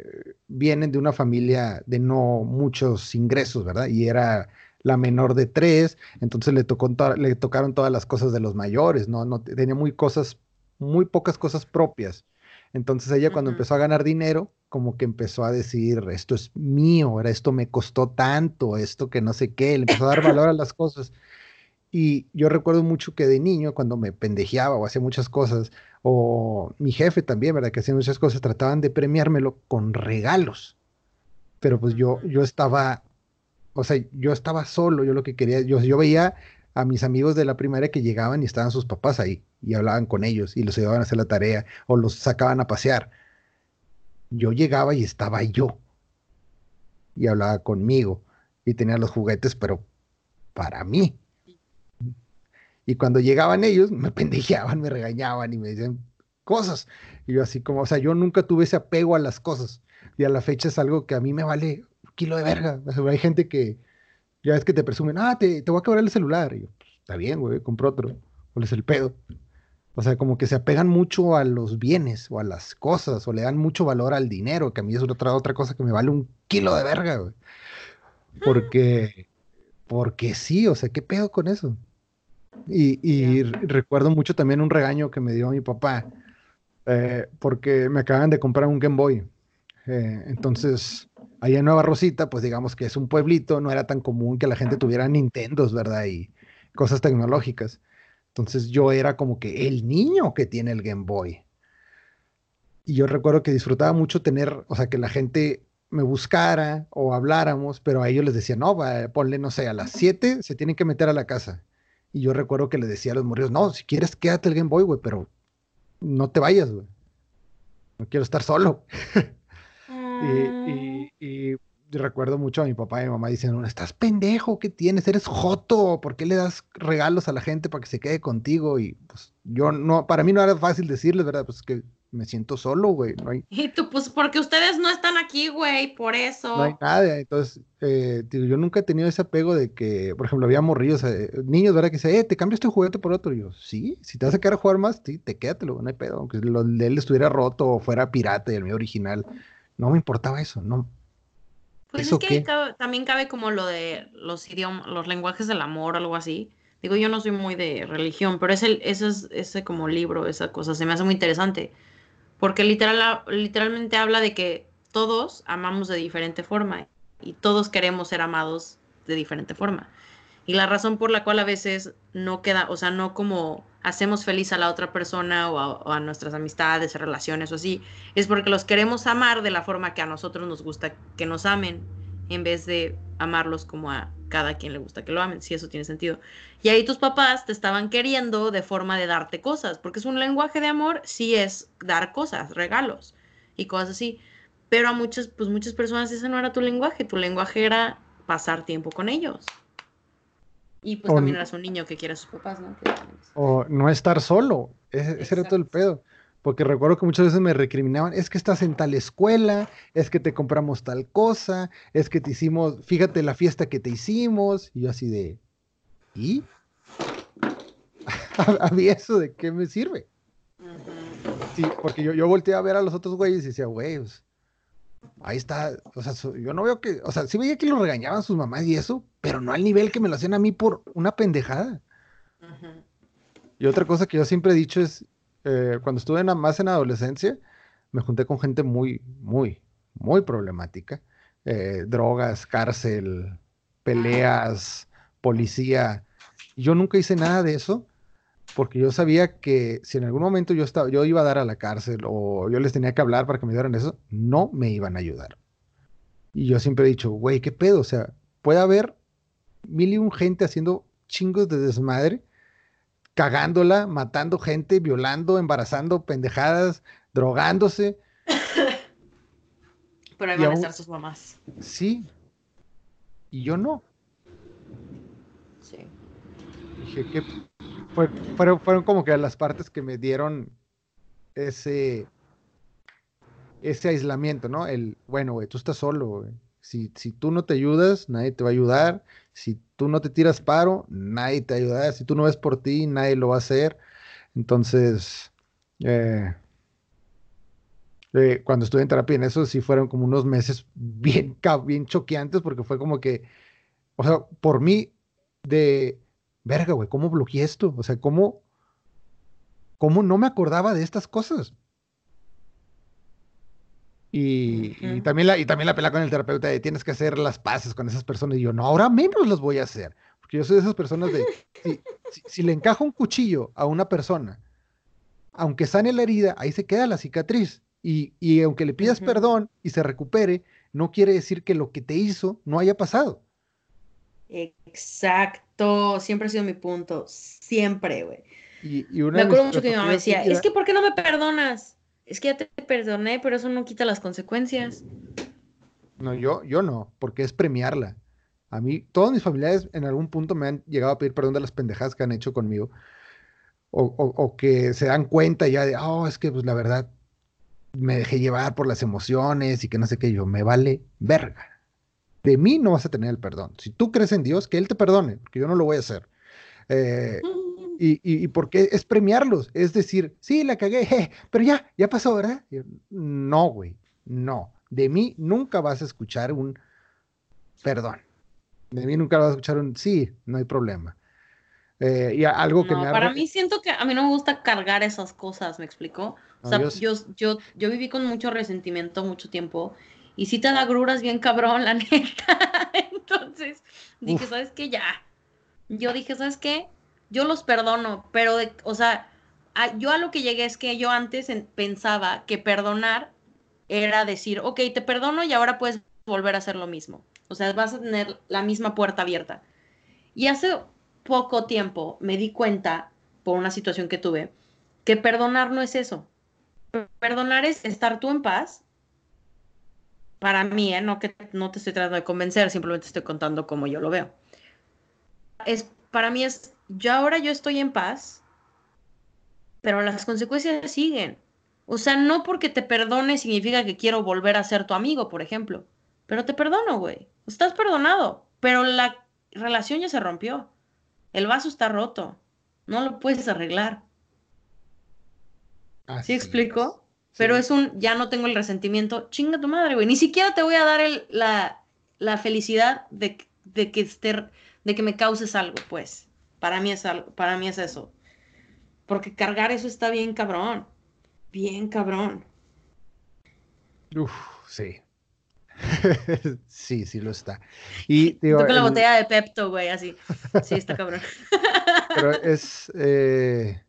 vienen de una familia de no muchos ingresos, ¿verdad? Y era la menor de tres, entonces le, tocó le tocaron todas las cosas de los mayores, ¿no? no tenía muy cosas muy pocas cosas propias. Entonces ella cuando empezó a ganar dinero, como que empezó a decir, esto es mío, esto me costó tanto, esto que no sé qué, le empezó a dar valor a las cosas. Y yo recuerdo mucho que de niño, cuando me pendejeaba o hacía muchas cosas, o mi jefe también, ¿verdad? Que hacía muchas cosas, trataban de premiármelo con regalos. Pero pues yo, yo estaba, o sea, yo estaba solo, yo lo que quería, yo, yo veía a mis amigos de la primaria que llegaban y estaban sus papás ahí y hablaban con ellos y los ayudaban a hacer la tarea o los sacaban a pasear. Yo llegaba y estaba yo y hablaba conmigo y tenía los juguetes, pero para mí. Y cuando llegaban ellos, me pendejeaban, me regañaban y me decían, cosas. Y yo así como, o sea, yo nunca tuve ese apego a las cosas. Y a la fecha es algo que a mí me vale un kilo de verga. hay gente que, ya es que te presumen, ah, te, te voy a quebrar el celular. Y yo, pues, está bien, güey, compro otro. ¿Cuál es el pedo? O sea, como que se apegan mucho a los bienes o a las cosas o le dan mucho valor al dinero, que a mí es otra, otra cosa que me vale un kilo de verga, güey. Porque, porque sí, o sea, ¿qué pedo con eso? Y, recuerdo mucho también un regaño que me dio mi papá, eh, porque me acaban de comprar un Game Boy. Eh, entonces, allá en Nueva Rosita, pues digamos que es un pueblito, no era tan común que la gente tuviera Nintendos, ¿verdad? Y cosas tecnológicas. Entonces yo era como que el niño que tiene el Game Boy. Y yo recuerdo que disfrutaba mucho tener, o sea, que la gente me buscara o habláramos, pero a ellos les decía, no, ponle, no sé, a las 7 se tienen que meter a la casa. Y yo recuerdo que les decía a los morridos, no, si quieres quédate el Game Boy, güey, pero no te vayas, güey. No quiero estar solo. y, y, recuerdo mucho a mi papá y mi mamá diciendo, estás pendejo, ¿qué tienes? Eres joto, ¿por qué le das regalos a la gente para que se quede contigo? Y pues yo no, para mí no era fácil decirles, ¿verdad? Pues que me siento solo, güey. No hay... Y tú, pues porque ustedes no están aquí, güey, por eso. No hay nada. Entonces, eh, yo nunca he tenido ese apego de que, por ejemplo, había morrillos, eh, niños, ¿verdad? Que dicen, eh, te cambio este juguete por otro. Y yo, sí, si te vas a quedar a jugar más, sí, te quédatelo, no hay pedo. Aunque lo de él estuviera roto o fuera pirata y el mío original, no me importaba eso, no. Pues es que también cabe como lo de los idiomas, los lenguajes del amor, algo así. Digo, yo no soy muy de religión, pero ese, ese, ese como libro, esa cosa, se me hace muy interesante porque literal, literalmente habla de que todos amamos de diferente forma y todos queremos ser amados de diferente forma. Y la razón por la cual a veces no queda, o sea, no como hacemos feliz a la otra persona o a, nuestras amistades, relaciones o así, es porque los queremos amar de la forma que a nosotros nos gusta que nos amen, en vez de amarlos como a cada quien le gusta que lo amen, si eso tiene sentido. Y ahí tus papás te estaban queriendo de forma de darte cosas, porque es un lenguaje de amor, sí es dar cosas, regalos y cosas así. Pero a muchas, pues muchas personas ese no era tu lenguaje, tu lenguaje era pasar tiempo con ellos. Y pues también eras un niño que quiere a sus papás, ¿no? O no estar solo, ese, era todo el pedo porque recuerdo que muchas veces me recriminaban, es que estás en tal escuela, es que te compramos tal cosa, es que te hicimos, fíjate la fiesta que te hicimos, y yo así de, ¿y? a mí eso de qué me sirve. Sí, porque yo, yo volteé a ver a los otros güeyes y decía, güey, pues, ahí está, o sea, yo no veo que, o sea, sí veía que lo regañaban sus mamás y eso, pero no al nivel que me lo hacían a mí por una pendejada. Y otra cosa que yo siempre he dicho es, eh, cuando estuve más en adolescencia, me junté con gente muy, muy, muy problemática. Eh, drogas, cárcel, peleas, policía. Yo nunca hice nada de eso porque yo sabía que si en algún momento yo, estaba, yo iba a dar a la cárcel o yo les tenía que hablar para que me dieran eso, no me iban a ayudar. Y yo siempre he dicho, güey, ¿qué pedo? O sea, puede haber mil y un gente haciendo chingos de desmadre cagándola, matando gente, violando, embarazando, pendejadas, drogándose. Pero ahí van a estar sus mamás. Sí. Y yo no. Sí. Dije fueron, fueron como que las partes que me dieron ese ese aislamiento, ¿no? El, bueno, güey, tú estás solo, güey. Si, si tú no te ayudas, nadie te va a ayudar. Si tú no te tiras paro, nadie te ayuda. Si tú no ves por ti, nadie lo va a hacer. Entonces, eh, eh, cuando estuve en terapia en eso, sí fueron como unos meses bien, bien choqueantes porque fue como que, o sea, por mí, de, verga, güey, ¿cómo bloqueé esto? O sea, ¿cómo, cómo no me acordaba de estas cosas? Y, también la, y también la pelea con el terapeuta de tienes que hacer las paces con esas personas. Y yo, no, ahora menos las voy a hacer. Porque yo soy de esas personas de, si, le encaja un cuchillo a una persona, aunque sane la herida, ahí se queda la cicatriz. Y, y aunque le pidas perdón y se recupere, no quiere decir que lo que te hizo no haya pasado. Exacto, siempre ha sido mi punto, siempre, güey. Y, me acuerdo mucho que mi mamá decía, es que ¿por qué no me perdonas? es que ya te perdoné, pero eso no quita las consecuencias. No, yo, yo no, porque es premiarla. A mí, todos mis familiares en algún punto me han llegado a pedir perdón de las pendejadas que han hecho conmigo. o, que se dan cuenta ya de, oh, es que pues la verdad me dejé llevar por las emociones y que no sé qué, yo me vale verga. De mí no vas a tener el perdón. Si tú crees en Dios, que Él te perdone, porque yo no lo voy a hacer. Eh, y, y, porque es premiarlos, es decir, sí, la cagué, pero ya, ya pasó, ¿verdad? no, güey, no. De mí nunca vas a escuchar un perdón. De mí nunca vas a escuchar un sí, no hay problema. Eh, y algo que me Para mí siento que a mí no me gusta cargar esas cosas, ¿me explicó? O sea, yo, yo, yo viví con mucho resentimiento mucho tiempo y si te da gruras bien cabrón, la neta. Entonces dije, ¿sabes qué? Ya. Yo dije, ¿sabes qué? Yo los perdono, pero, o sea, yo a lo que llegué es que yo antes pensaba que perdonar era decir, ok, te perdono y ahora puedes volver a hacer lo mismo. O sea, vas a tener la misma puerta abierta. Y hace poco tiempo me di cuenta, por una situación que tuve, que perdonar no es eso. Perdonar es estar tú en paz. Para mí, ¿eh? no que no te estoy tratando de convencer, simplemente estoy contando cómo yo lo veo. Es, para mí es, yo ahora yo estoy en paz, pero las consecuencias siguen. O sea, no porque te perdone significa que quiero volver a ser tu amigo, por ejemplo. Pero te perdono, güey. Estás perdonado. Pero la relación ya se rompió. El vaso está roto. No lo puedes arreglar. ¿Sí explico? Pero es un, ya no tengo el resentimiento. Chinga tu madre, güey. Ni siquiera te voy a dar el, la, la, felicidad de, de, que esté, de que me causes algo, pues. Para mí es algo, para mí es eso. Porque cargar eso está bien cabrón bien cabrón. Uf, sí. sí, sí lo está. Y digo, con la botella de Pepto, güey, así. Sí, está cabrón. Pero es, eh,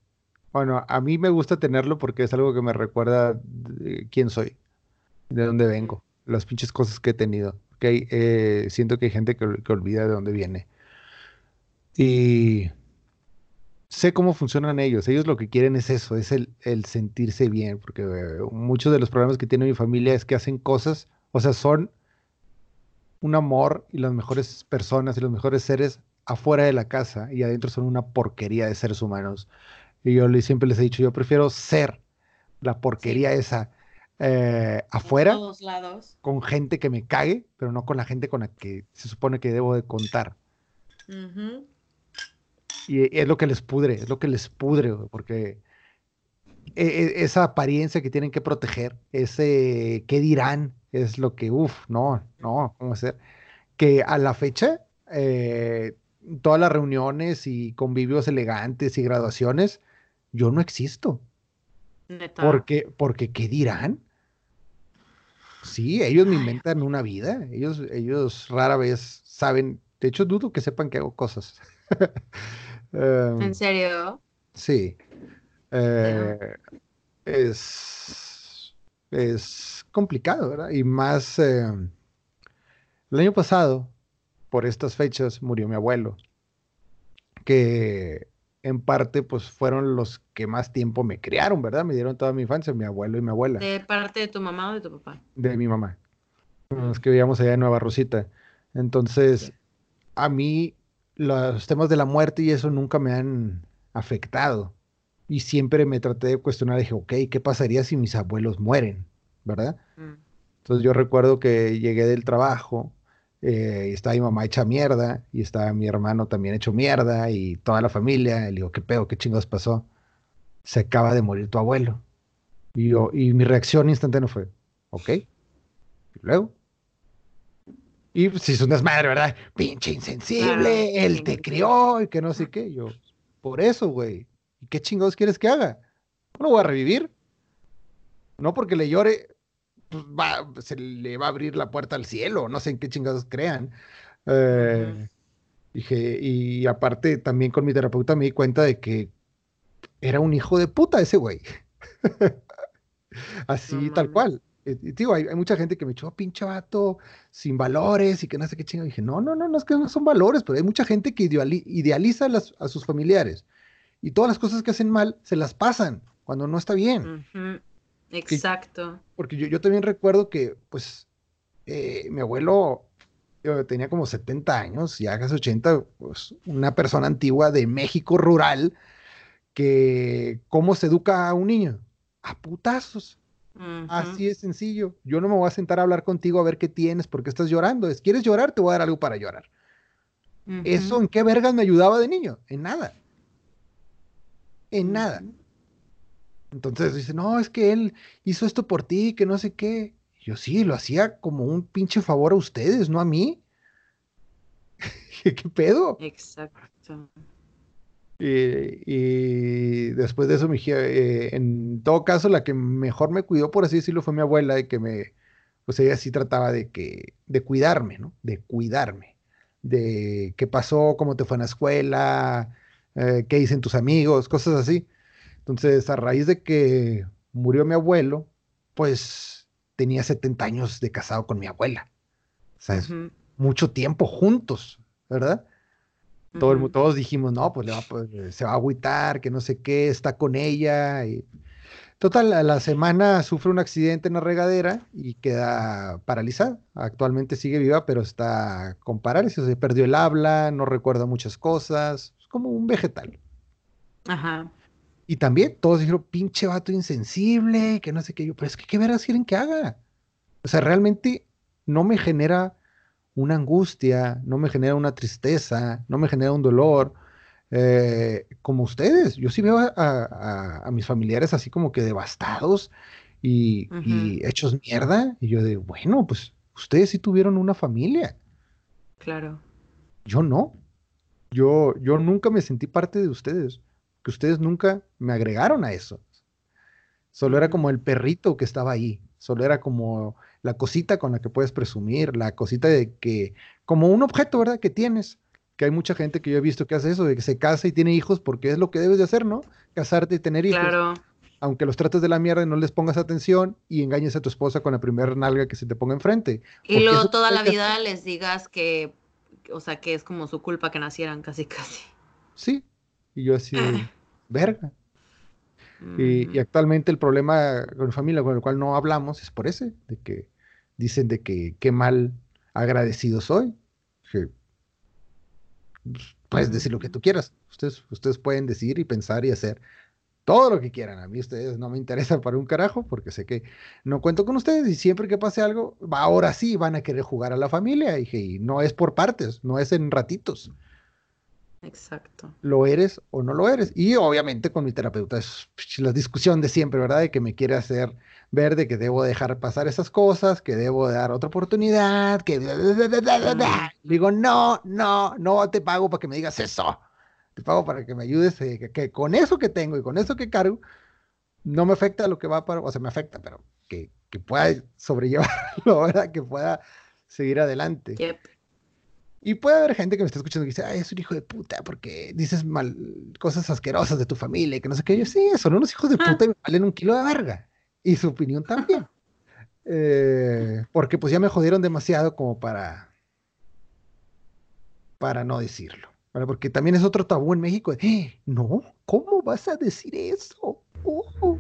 bueno, a mí me gusta tenerlo porque es algo que me recuerda quién soy, de dónde vengo, las pinches cosas que he tenido. Okay, eh, siento que hay gente que, olvida de dónde viene. Y sé cómo funcionan ellos. Ellos lo que quieren es eso, es el, sentirse bien, porque eh, muchos de los problemas que tiene mi familia es que hacen cosas, o sea, son un amor y las mejores personas y los mejores seres afuera de la casa y adentro son una porquería de seres humanos. Y yo siempre les he dicho, yo prefiero ser la porquería esa eh, afuera, todos lados. con gente que me cague, pero no con la gente con la que se supone que debo de contar. Y es lo que les pudre, es lo que les pudre, porque e, e, esa apariencia que tienen que proteger, ese qué dirán, es lo que, uff, no, no, ¿cómo hacer? Que a la fecha, eh, todas las reuniones y convivios elegantes y graduaciones, yo no existo. Porque, porque, ¿qué dirán? Sí, ellos me inventan una vida, ellos, ellos rara vez saben, de hecho dudo que sepan que hago cosas. ¿En em, serio? Sí. Eh, es, es complicado, ¿verdad? Y más, em, el año pasado, por estas fechas, murió mi abuelo, que en parte pues fueron los que más tiempo me criaron, ¿verdad? Me dieron toda mi infancia, mi abuelo y mi abuela. ¿De parte de tu mamá o de tu papá? De mi mamá. Los que vivíamos allá en Nueva Rosita. Entonces, a mí los temas de la muerte y eso nunca me han afectado. Y siempre me traté de cuestionar, dije, ok, ¿qué pasaría si mis abuelos mueren? ¿Verdad? Mm. Entonces yo recuerdo que llegué del trabajo, eh, y estaba mi mamá hecha mierda, y estaba mi hermano también hecho mierda, y toda la familia. le digo, ¿qué pedo? ¿Qué chingados pasó? Se acaba de morir tu abuelo. Y, yo, y mi reacción instantánea fue, ok. ¿Y luego? Y si es un desmadre, ¿verdad? Pinche insensible, él te crió y que no sé qué. Yo, por eso, güey. ¿Y qué chingados quieres que haga? No voy a revivir. No porque le llore, pues va, se le va a abrir la puerta al cielo. No sé en qué chingados crean. Eh, dije, y aparte también con mi terapeuta me di cuenta de que era un hijo de puta ese güey. Así, tal cual. Eh, digo, hay, mucha gente que me echó, oh, pinche vato, sin valores y que no sé qué chingo. dije, no, no, no, no es que no son valores, pero hay mucha gente que idealiza a sus familiares y todas las cosas que hacen mal se las pasan cuando no está bien. Exacto. porque yo, yo, también recuerdo que, pues, eh, mi abuelo tenía como 70 años, ya casi 80, pues, una persona antigua de México rural que cómo se educa a un niño. A putazos. Así es sencillo. Yo no me voy a sentar a hablar contigo a ver qué tienes, porque estás llorando. Es, ¿Quieres llorar? Te voy a dar algo para llorar. ¿Eso en qué vergas me ayudaba de niño? En nada. En nada. Entonces dice, no, es que él hizo esto por ti, que no sé qué. Yo sí, lo hacía como un pinche favor a ustedes, no a mí. ¿Qué pedo? Exacto. Y, después de eso, mi, eh, en todo caso, la que mejor me cuidó, por así decirlo, fue mi abuela, de que me, pues ella sí trataba de que, de cuidarme, ¿no? De cuidarme, de qué pasó, cómo te fue en la escuela, eh, qué dicen tus amigos, cosas así. Entonces, a raíz de que murió mi abuelo, pues tenía 70 años de casado con mi abuela. O sea, es mucho tiempo juntos, ¿verdad? todos dijimos, no, pues, pues, se va a agüitar, que no sé qué, está con ella. Y... Total, a la semana sufre un accidente en la regadera y queda paralizada. Actualmente sigue viva, pero está con parálisis. Se perdió el habla, no recuerda muchas cosas. Es como un vegetal. Ajá. Y también todos dijeron, pinche vato insensible, que no sé qué. Yo, pero es que qué veras quieren que haga. O sea, realmente no me genera una angustia, no me genera una tristeza, no me genera un dolor, eh, como ustedes. Yo sí veo a, mis familiares así como que devastados y, hechos mierda. Y yo digo, bueno, pues ustedes sí tuvieron una familia. Claro. Yo no. Yo, yo nunca me sentí parte de ustedes, que ustedes nunca me agregaron a eso. Solo era como el perrito que estaba ahí, solo era como la cosita con la que puedes presumir, la cosita de que, como un objeto, ¿verdad? Que tienes. Que hay mucha gente que yo he visto que hace eso, de que se casa y tiene hijos porque es lo que debes de hacer, ¿no? Casarte y tener hijos. Claro. Aunque los trates de la mierda y no les pongas atención y engañes a tu esposa con la primera nalga que se te ponga enfrente. Y luego toda la vida les digas que, o sea, que es como su culpa que nacieran casi, casi. Sí. Y yo así, verga. Y, actualmente el problema con mi familia con el cual no hablamos es por ese, de que dicen de que qué mal agradecido soy. Que, pues, puedes decir lo que tú quieras. Ustedes, ustedes pueden decir y pensar y hacer todo lo que quieran. A mí ustedes no me interesan para un carajo porque sé que no cuento con ustedes y siempre que pase algo, ahora sí van a querer jugar a la familia. y no es por partes, no es en ratitos. Exacto. Lo eres o no lo eres. Y obviamente con mi terapeuta es la discusión de siempre, ¿verdad? De que me quiere hacer ver de que debo dejar pasar esas cosas, que debo dar otra oportunidad, que... Digo, no, no, no te pago para que me digas eso. Te pago para que me ayudes, eh, que, con eso que tengo y con eso que cargo, no me afecta lo que va para... O sea, me afecta, pero que, que pueda sobrellevarlo, ¿verdad? Que pueda seguir adelante. Y puede haber gente que me está escuchando y dice, ay, es un hijo de puta porque dices mal cosas asquerosas de tu familia y que no sé qué. Yo sí, son unos hijos de puta y me valen un kilo de verga. Y su opinión también. Eh, porque pues ya me jodieron demasiado como para para no decirlo. Porque también es otro tabú en México. Eh, no, ¿cómo vas a decir eso? Uh.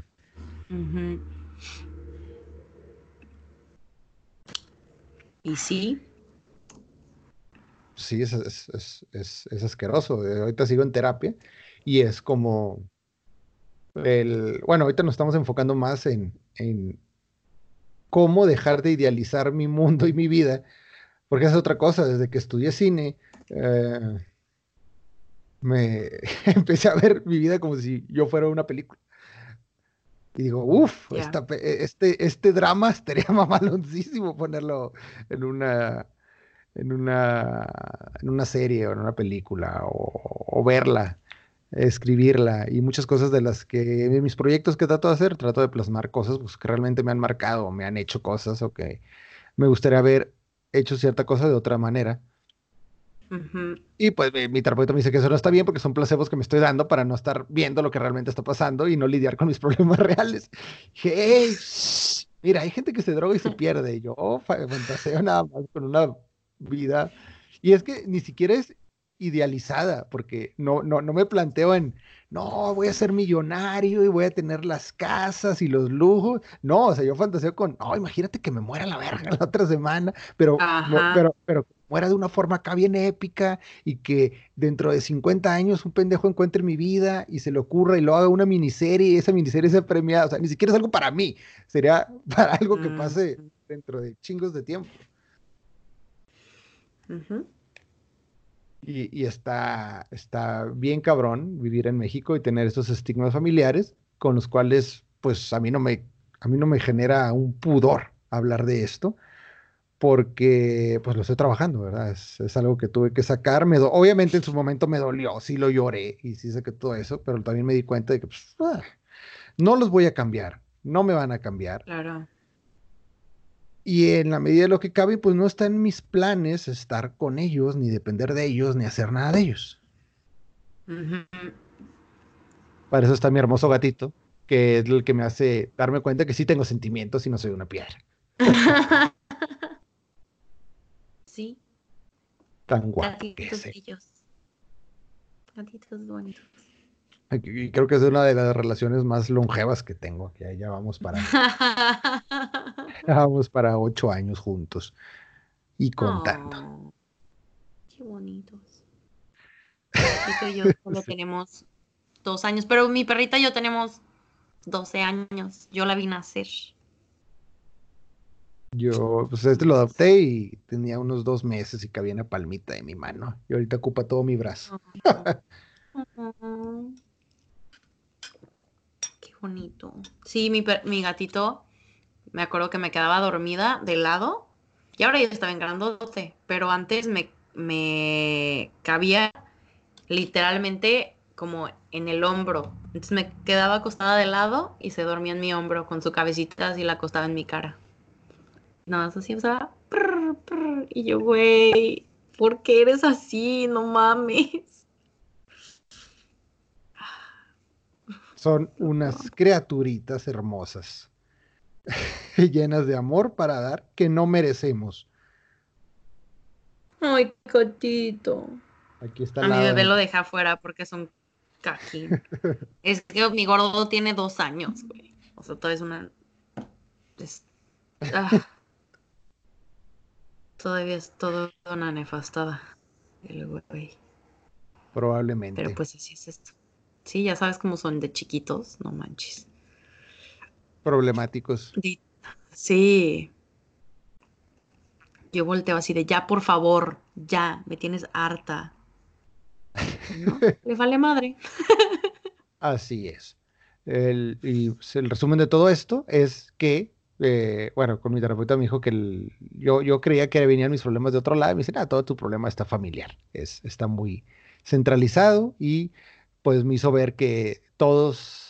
Y sí, sí, es, es, asqueroso. Eh, ahorita sigo en terapia y es como el, bueno, ahorita nos estamos enfocando más en, cómo dejar de idealizar mi mundo y mi vida, porque es otra cosa, desde que estudié cine, eh, me empecé a ver mi vida como si yo fuera una película. Y digo, uff, este, este drama estaría mamaloncísimo ponerlo en una, en una, en una serie o en una película o, verla, escribirla y muchas cosas de las que mis proyectos que trato de hacer, trato de plasmar cosas pues, que realmente me han marcado, me han hecho cosas o que me gustaría haber hecho cierta cosa de otra manera. Y pues mi, terapeuta me dice que eso no está bien porque son placebos que me estoy dando para no estar viendo lo que realmente está pasando y no lidiar con mis problemas reales. hey, mira, hay gente que se droga y se pierde. Y yo, oh, fantaseo nada más con una vida. Y es que ni siquiera es idealizada, porque no, no, no me planteo en, no, voy a ser millonario y voy a tener las casas y los lujos. No, o sea, yo fantaseo con, no, imagínate que me muera la verga la otra semana, pero, pero, pero muera de una forma acá bien épica y que dentro de 50 años un pendejo encuentre mi vida y se le ocurra y lo haga una miniserie y esa miniserie sea premiada. O sea, ni siquiera es algo para mí, sería para algo que pase dentro de chingos de tiempo. Y, está, está bien cabrón vivir en México y tener esos estigmas familiares con los cuales, pues a mí no me, a mí no me genera un pudor hablar de esto porque pues lo estoy trabajando, ¿verdad? Es, algo que tuve que sacarme. Obviamente en su momento me dolió, sí lo lloré y sí sé que todo eso, pero también me di cuenta de que pues, ah, no los voy a cambiar, no me van a cambiar. Claro. Y en la medida de lo que cabe, pues no está en mis planes estar con ellos, ni depender de ellos, ni hacer nada de ellos. Para eso está mi hermoso gatito, que es el que me hace darme cuenta que sí tengo sentimientos y no soy una piedra. sí. Tan guapo. Gatitos Gatitos bonitos. Y creo que es una de las relaciones más longevas que tengo, que ya vamos para, vamos para ocho años juntos y contando. Oh, qué bonitos. Y yo solo tenemos dos años, pero mi perrita y yo tenemos 12 años. Yo la vi nacer. Yo, pues este lo adopté y tenía unos dos meses y cabía una palmita de mi mano. Y ahorita ocupa todo mi brazo. bonito. Sí, mi, mi gatito, me acuerdo que me quedaba dormida de lado y ahora ya está bien grandote, pero antes me, me cabía literalmente como en el hombro. Entonces me quedaba acostada de lado y se dormía en mi hombro con su cabecita así la acostaba en mi cara. Nada más así, sea, y yo, güey, ¿por qué eres así? No mames. Son unas criaturitas hermosas, llenas de amor para dar que no merecemos. Ay, cotito. Aquí está A mi bebé lo deja afuera porque es un cajín. es que mi gordo tiene dos años, güey. O sea, todavía es una. Ah. Todavía es todo una nefastada. El güey. Probablemente. Pero pues así es esto. Sí, ya sabes cómo son de chiquitos, no manches. Problemáticos. Sí. Yo volteo así de ya, por favor, ya, me tienes harta. le vale madre. así es. El, y el resumen de todo esto es que, eh, bueno, con mi terapeuta me dijo que yo, yo creía que venían mis problemas de otro lado. Y me dice, ah, todo tu problema está familiar. Es, está muy centralizado y pues me hizo ver que todos,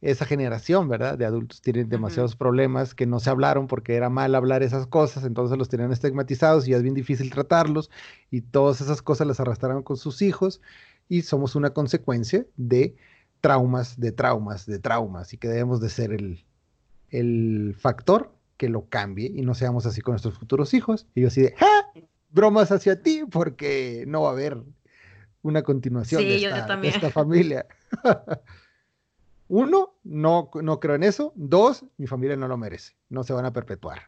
esa generación, ¿verdad? De adultos tienen demasiados problemas que no se hablaron porque era mal hablar esas cosas, entonces los tenían estigmatizados y es bien difícil tratarlos y todas esas cosas las arrastraron con sus hijos y somos una consecuencia de traumas, de traumas, de traumas y que debemos de ser el, el factor que lo cambie y no seamos así con nuestros futuros hijos. Y yo así de, ¡Ah! bromas hacia ti porque no va a haber una continuación de, esta, familia. Uno, no, no creo en eso. Dos, mi familia no lo merece. No se van a perpetuar.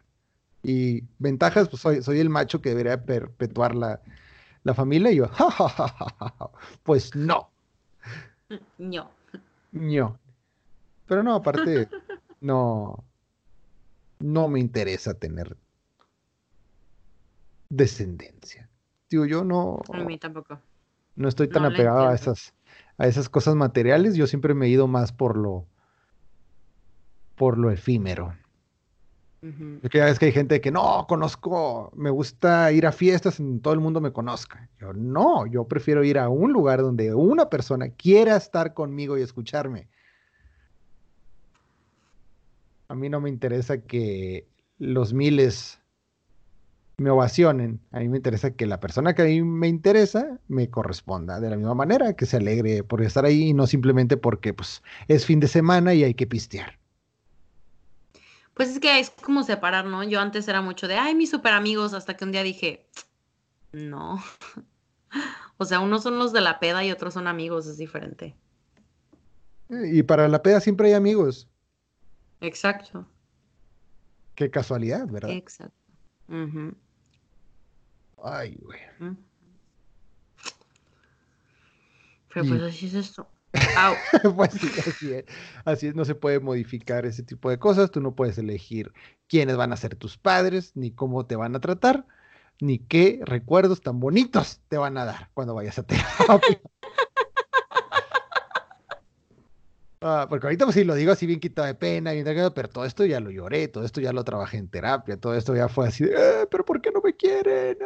Y ventajas, pues soy, soy el macho que debería perpetuar la, familia. Y yo, pues no. No. No. Pero no, aparte, no, no me interesa tener descendencia. Digo, yo no. A mí tampoco. No estoy tan apegado a esas, a esas cosas materiales. Yo siempre me he ido más por lo, por lo efímero. que ya ves que hay gente que no conozco, me gusta ir a fiestas en todo el mundo me conozca. Yo no, yo prefiero ir a un lugar donde una persona quiera estar conmigo y escucharme. A mí no me interesa que los miles me ovacionen. A mí me interesa que la persona que a mí me interesa me corresponda de la misma manera, que se alegre por estar ahí y no simplemente porque pues, es fin de semana y hay que pistear. Pues es que es como separar, ¿no? Yo antes era mucho de, ay, mis super amigos, hasta que un día dije, no. o sea, unos son los de la peda y otros son amigos, es diferente. Y para la peda siempre hay amigos. Exacto. Qué casualidad, ¿verdad? Exacto. Ay, güey. Pero pues así es esto. pues sí, así es. Así es, no se puede modificar ese tipo de cosas. Tú no puedes elegir quiénes van a ser tus padres, ni cómo te van a tratar, ni qué recuerdos tan bonitos te van a dar cuando vayas a terapia. Ah, porque ahorita pues sí lo digo así bien quitado de pena, bien pero todo esto ya lo lloré, todo esto ya lo trabajé en terapia, todo esto ya fue así de, eh, pero ¿por qué no me quieren?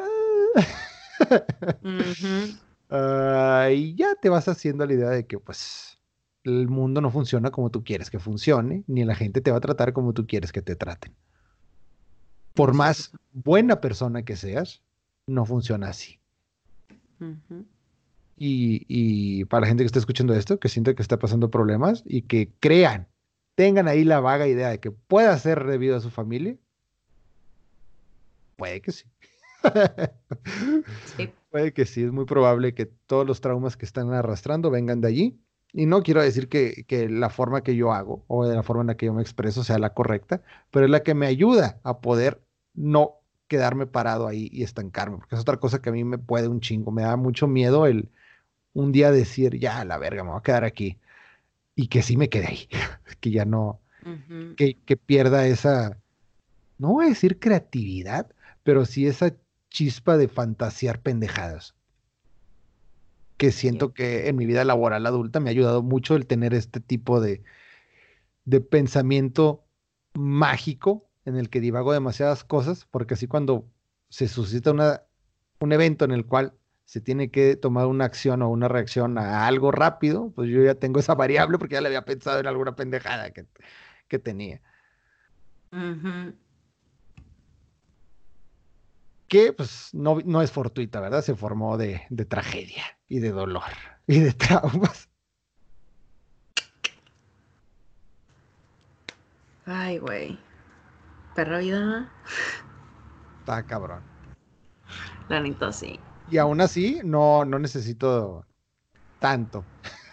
Ah, y ya te vas haciendo la idea de que pues el mundo no funciona como tú quieres que funcione, ni la gente te va a tratar como tú quieres que te traten. Por más buena persona que seas, no funciona así. Y, para la gente que está escuchando esto, que siente que está pasando problemas y que crean, tengan ahí la vaga idea de que pueda ser debido a su familia, puede que sí. Puede que sí, es muy probable que todos los traumas que están arrastrando vengan de allí. Y no quiero decir que, que, la forma que yo hago o de la forma en la que yo me expreso sea la correcta, pero es la que me ayuda a poder no quedarme parado ahí y estancarme, porque es otra cosa que a mí me puede un chingo, me da mucho miedo el, un día decir, ya, la verga, me voy a quedar aquí. Y que sí me quede ahí, que ya no, que, pierda esa, no voy a decir creatividad, pero sí esa chispa de fantasear pendejadas. Que siento que en mi vida laboral adulta me ha ayudado mucho el tener este tipo de, de pensamiento mágico en el que divago demasiadas cosas, porque así cuando se suscita una, un evento en el cual se tiene que tomar una acción o una reacción a algo rápido, pues yo ya tengo esa variable porque ya le había pensado en alguna pendejada que, que tenía. Que pues no, no, es fortuita, ¿verdad? Se formó de, de tragedia y de dolor y de traumas. Ay, güey. Perra vida. Está cabrón. La neta sí. Y aún así, no, no necesito tanto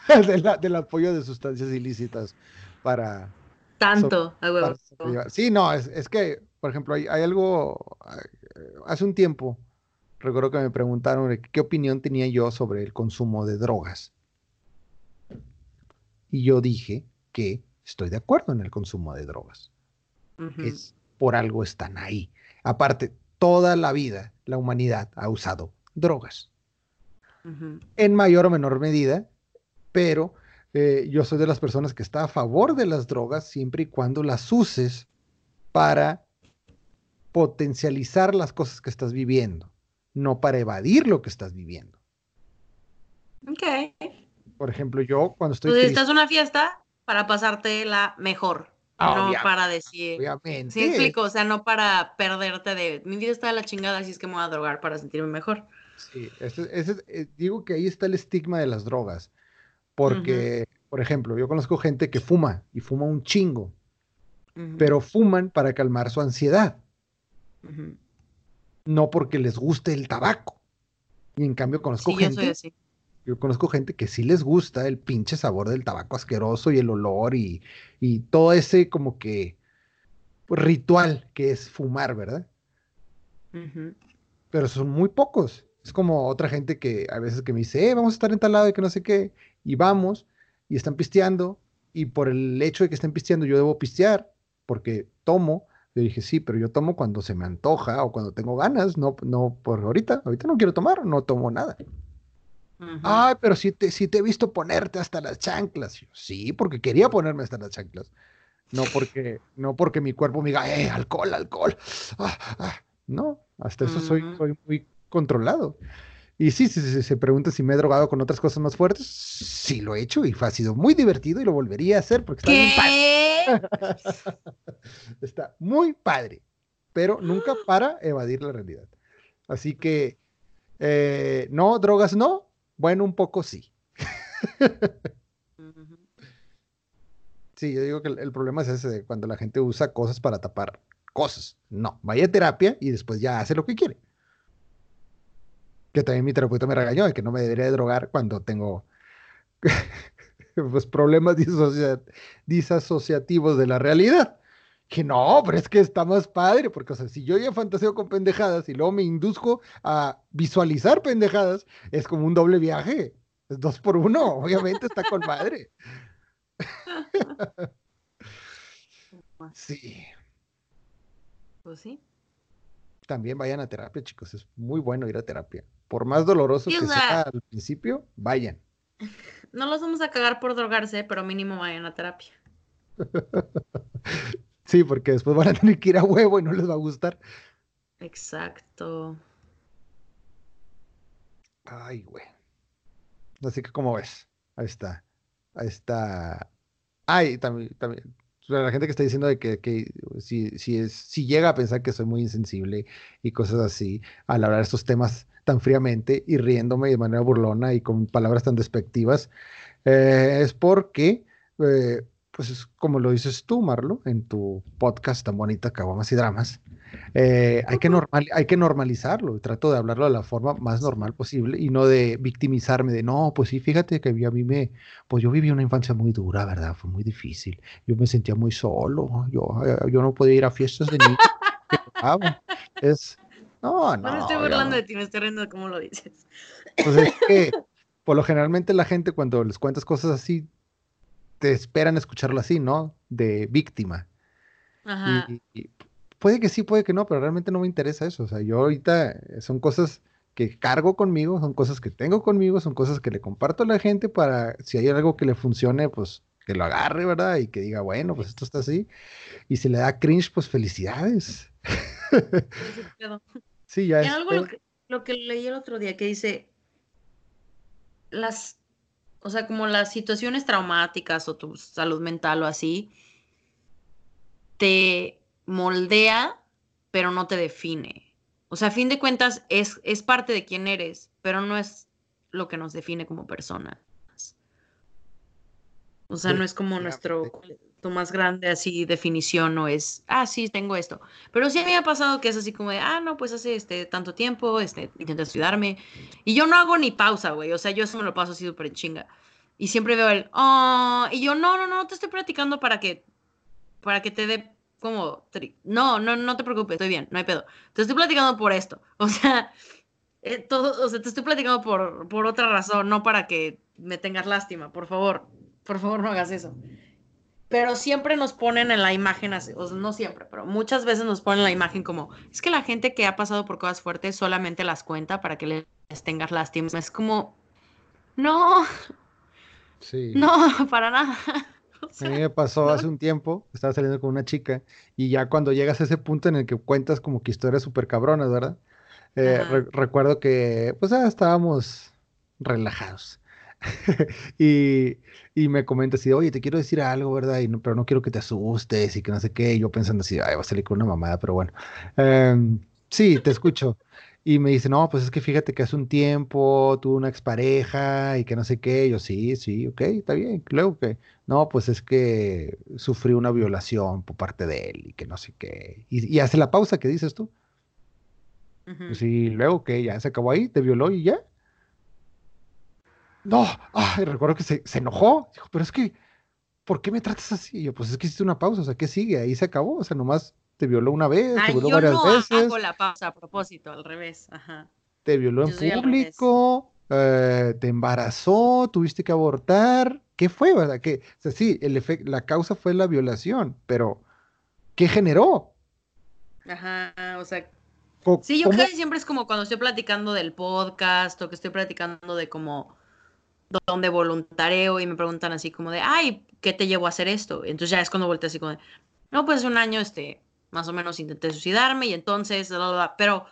del apoyo de sustancias ilícitas para... Tanto, Sí, no, es, que, por ejemplo, hay, algo, hace un tiempo, recuerdo que me preguntaron qué opinión tenía yo sobre el consumo de drogas. Y yo dije que estoy de acuerdo en el consumo de drogas. Es por algo están ahí. Aparte, toda la vida la humanidad ha usado drogas. En mayor o menor medida, pero eh, yo soy de las personas que está a favor de las drogas siempre y cuando las uses para potencializar las cosas que estás viviendo, no para evadir lo que estás viviendo. Ok. Por ejemplo, yo cuando estoy... Pues estás una fiesta para pasártela mejor. no para decir. Obviamente. Sí, explico, o sea, no para perderte de mi vida está de la chingada, así es que me voy a drogar para sentirme mejor. Sí, eh, digo que ahí está el estigma de las drogas. Porque, por ejemplo, yo conozco gente que fuma y fuma un chingo, pero fuman para calmar su ansiedad. No porque les guste el tabaco. Y en cambio conozco gente. Yo, conozco gente que sí les gusta el pinche sabor del tabaco asqueroso y el olor y, todo ese como que ritual que es fumar, ¿verdad? Pero son muy pocos. Es como otra gente que a veces que me dice, eh, vamos a estar en tal lado y que no sé qué, y vamos, y están pisteando, y por el hecho de que estén pisteando yo debo pistear, porque tomo. Yo dije, sí, pero yo tomo cuando se me antoja o cuando tengo ganas, no, no por ahorita. Ahorita no quiero tomar, no tomo nada. Ay, pero si te, si te he visto ponerte hasta las chanclas. sí, porque quería ponerme hasta las chanclas. No porque, no porque mi cuerpo me diga, eh, alcohol, alcohol. Ah, ah". No, hasta eso soy, soy muy controlado. Y sí, sí, sí, se pregunta si me he drogado con otras cosas más fuertes. Sí, lo he hecho y ha sido muy divertido y lo volvería a hacer porque está bien padre. está muy padre, pero nunca para evadir la realidad. Así que, eh, no, drogas no. Bueno, un poco sí. sí, yo digo que el, el, problema es ese de cuando la gente usa cosas para tapar cosas. No, vaya a terapia y después ya hace lo que quiere que también mi terapeuta me regañó de que no me debería de drogar cuando tengo pues problemas disasociativos de la realidad. Que no, pero es que está más padre, porque o sea, si yo ya fantaseo con pendejadas y luego me induzco a visualizar pendejadas, es como un doble viaje. Es dos por uno, obviamente está con madre. sí. Pues sí. También vayan a terapia, chicos. Es muy bueno ir a terapia. Por más doloroso que sea al principio, vayan. No los vamos a cagar por drogarse, pero mínimo vayan a terapia. sí, porque después van a tener que ir a huevo y no les va a gustar. Exacto. Ay, güey. Así que, ¿cómo ves? Ahí está. Ahí está. Ay, también, también. La gente que está diciendo de que, que si, si, es, si llega a pensar que soy muy insensible y cosas así al hablar estos temas tan fríamente y riéndome de manera burlona y con palabras tan despectivas, eh, es porque, eh, pues es como lo dices tú, Marlo, en tu podcast tan bonita, Caguamas y Dramas, eh, hay, que normal, hay que normalizarlo. Trato de hablarlo de la forma más normal posible y no de victimizarme de, no, pues sí, fíjate que a mí me, pues yo viví una infancia muy dura, ¿verdad? Fue muy difícil. Yo me sentía muy solo. Yo, yo no podía ir a fiestas de niños. es, no, no. No me estoy burlando de ti, me estoy riendo de cómo lo dices. Pues es que, por lo generalmente la gente cuando les cuentas cosas así, te esperan escucharlo así, ¿no? De víctima. Ajá. Y, puede que sí, puede que no, pero realmente no me interesa eso. O sea, yo ahorita eh, son cosas que cargo conmigo, son cosas que tengo conmigo, son cosas que le comparto a la gente para, si hay algo que le funcione, pues que lo agarre, ¿verdad? Y que diga, bueno, pues esto está así. Y si le da cringe, pues felicidades. Sí, ya es. algo lo que, leí el otro día que dice, las, o sea, como las situaciones traumáticas o tu salud mental o así, te moldea, pero no te define. O sea, a fin de cuentas es, es parte de quién eres, pero no es lo que nos define como personas. O sea, no es como nuestro más grande así definición no es, ah, sí, tengo esto. Pero sí me ha pasado que es así como de, ah, no, pues hace este tanto tiempo, este, intento estudiarme. Y yo no hago ni pausa, güey. O sea, yo eso me lo paso así súper chinga. Y siempre veo el, oh, y yo, no, no, no, te estoy practicando para que, para que te dé como, no, no, no te preocupes, estoy bien, no hay pedo. Te estoy platicando por esto. O sea, eh, todo, o sea, te estoy platicando por, por otra razón, no para que me tengas lástima, por favor. Por favor, no hagas eso pero siempre nos ponen en la imagen, o no siempre, pero muchas veces nos ponen la imagen como, es que la gente que ha pasado por cosas fuertes solamente las cuenta para que les tengas lástima. Es como, no, sí. no, para nada. a mí me pasó hace un tiempo, estaba saliendo con una chica y ya cuando llegas a ese punto en el que cuentas como que historias súper cabronas, ¿verdad? Eh, recuerdo que pues ah, estábamos relajados y, me comenta así, oye, te quiero decir algo, ¿verdad? Y pero no quiero que te asustes y que no sé qué. Y yo pensando así, ay, va a salir con una mamada, pero bueno. Em, sí, te escucho. Y me dice, no, pues es que fíjate que hace un tiempo tuve una expareja y que no sé qué. yo, sí, sí, ok, está bien. Luego que, no, pues es que sufrí una violación por parte de él y que no sé qué. Y, hace la pausa que dices tú. Pues sí, luego que ya se acabó ahí, te violó y ya no, ay, recuerdo que se, se, enojó, dijo, pero es que, ¿por qué me tratas así? Y yo, pues es que hiciste una pausa, o sea, ¿qué sigue? Ahí se acabó, o sea, nomás te violó una vez, te violó varias no veces. hago la pausa a propósito, al revés, ajá. Te violó en público, eh, te embarazó, tuviste que abortar, ¿qué fue, verdad? Que, o sea, sí, el la causa fue la violación, pero ¿qué generó? Ajá, o sea, Sí, yo creo que siempre es como cuando estoy platicando del podcast o que estoy platicando de como donde voluntareo y me preguntan así como de, ay, ¿qué te llevó a hacer esto? Entonces ya es cuando volteo así como de, no, pues un año, este, más o menos intenté suicidarme y entonces, pero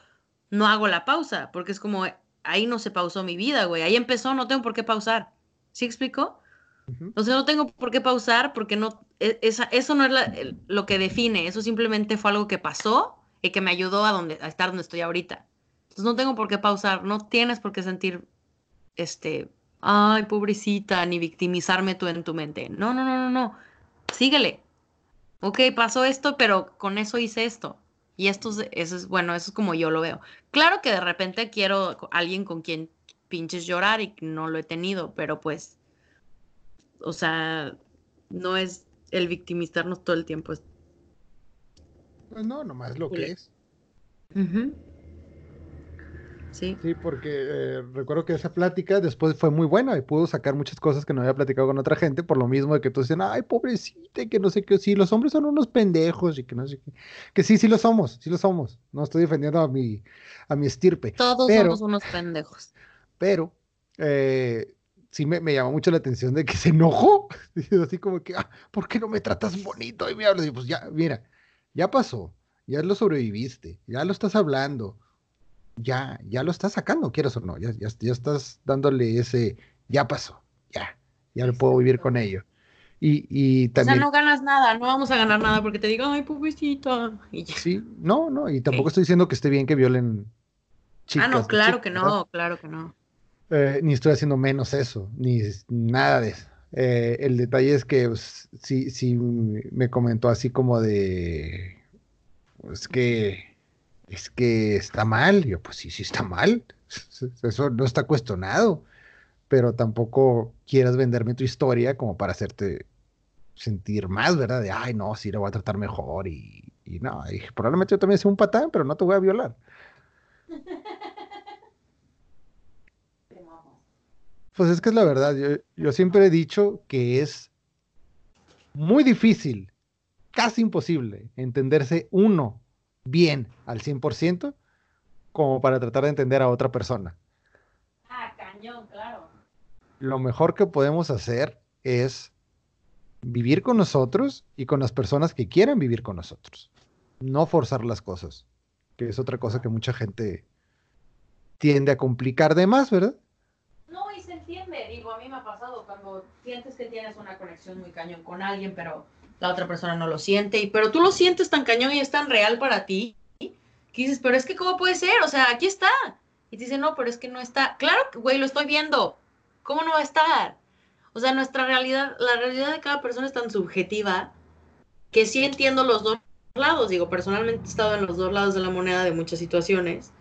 no hago la pausa, porque es como, ahí no se pausó mi vida, güey, ahí empezó, no tengo por qué pausar. ¿Sí explico? Entonces no tengo por qué pausar porque no, e, esa, eso no es lo que define, eso simplemente fue algo que pasó y que me ayudó a, donde, a estar donde estoy ahorita. Entonces no tengo por qué pausar, no tienes por qué sentir, este, ay, pobrecita, ni victimizarme tú en tu mente. No, no, no, no, no. Síguele. Ok, pasó esto, pero con eso hice esto. Y esto es, eso es, bueno, eso es como yo lo veo. Claro que de repente quiero alguien con quien pinches llorar y no lo he tenido, pero pues O sea, no es el victimizarnos todo el tiempo. Pues no, nomás lo que es. Sí. Sí, porque eh, recuerdo que esa plática después fue muy buena y pudo sacar muchas cosas que no había platicado con otra gente, por lo mismo de que tú decían, ay, pobrecita, que no sé qué, sí, los hombres son unos pendejos y que no sé qué. Que sí, sí lo somos, sí lo somos. No estoy defendiendo a mi, a mi estirpe. Todos somos unos pendejos. Pero, eh, sí me, me, llamó mucho la atención de que se enojó. Así como que, ah, ¿por qué no me tratas bonito? Y me hablas, y pues ya, mira, ya pasó, ya lo sobreviviste, ya lo estás hablando ya, ya lo estás sacando, quieres o no, ya, ya, ya estás dándole ese, ya pasó, ya, ya lo puedo vivir con ello. Y, y también... O sea, no ganas nada, no vamos a ganar nada porque te digo, ay, pobrecito. Y ya. Sí, no, no, y tampoco estoy diciendo que esté bien que violen chicas. Ah, no, claro que no, claro que no. Eh, ni estoy haciendo menos eso, ni nada de eso. Eh, el detalle es que pues, sí, me comentó así como de, pues que es que está mal. yo, pues sí, sí está mal. Eso no está cuestionado. Pero tampoco quieras venderme tu historia como para hacerte sentir más, ¿verdad? De, ay, no, sí, le voy a tratar mejor. Y, y no, y probablemente yo también sea un patán, pero no te voy a violar. Pues es que es la verdad. Yo, yo siempre he dicho que es muy difícil, casi imposible, entenderse uno bien al 100% como para tratar de entender a otra persona. Ah, cañón, claro. Lo mejor que podemos hacer es vivir con nosotros y con las personas que quieran vivir con nosotros. No forzar las cosas, que es otra cosa que mucha gente tiende a complicar de más, ¿verdad? Entiende. Digo, a mí me ha pasado cuando sientes que tienes una conexión muy cañón con alguien, pero la otra persona no lo siente, y, pero tú lo sientes tan cañón y es tan real para ti, que dices, pero es que ¿cómo puede ser? O sea, aquí está. Y te dice, no, pero es que no está. Claro, güey, lo estoy viendo. ¿Cómo no va a estar? O sea, nuestra realidad, la realidad de cada persona es tan subjetiva que sí entiendo los dos lados. Digo, personalmente he estado en los dos lados de la moneda de muchas situaciones,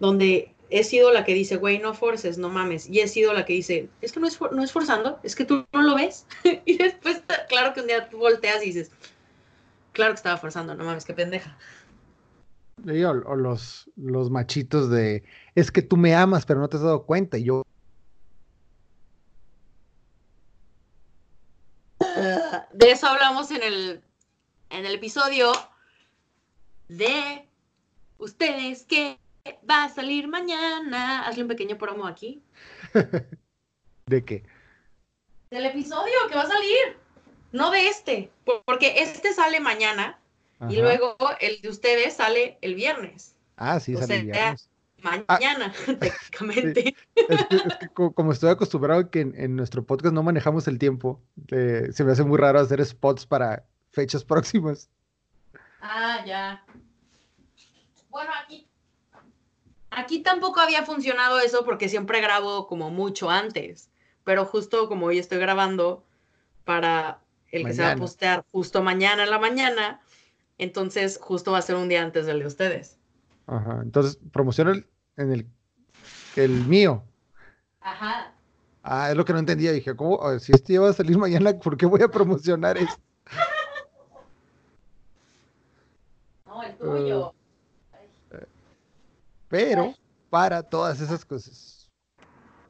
donde he sido la que dice, güey, no forces, no mames. Y he sido la que dice, es que no es, no es forzando, es que tú no lo ves. y después, claro que un día tú volteas y dices, claro que estaba forzando, no mames, qué pendeja. O, los, los machitos de, es que tú me amas, pero no te has dado cuenta. Y yo... De eso hablamos en el, en el episodio de ustedes que va a salir mañana. Hazle un pequeño promo aquí. ¿De qué? Del episodio que va a salir. No de este. Porque este sale mañana y luego el de ustedes sale el viernes. Ah, sí, sale el viernes. Mañana, ah, técnicamente. Es que, como estoy acostumbrado que en, nuestro podcast no manejamos el tiempo, eh, se me hace muy raro hacer spots para fechas próximas. Ah, ya. Bueno, aquí Aquí tampoco había funcionado eso porque siempre grabo como mucho antes, pero justo como hoy estoy grabando para el que se va a postear justo mañana en la mañana, entonces justo va a ser un día antes del de ustedes. Ajá, entonces promociona el, en el, el mío. Ajá. Ah, es lo que no entendía. Dije, ¿cómo? Si este va a salir mañana, ¿por qué voy a promocionar esto? no, el tuyo. Pero para todas esas cosas,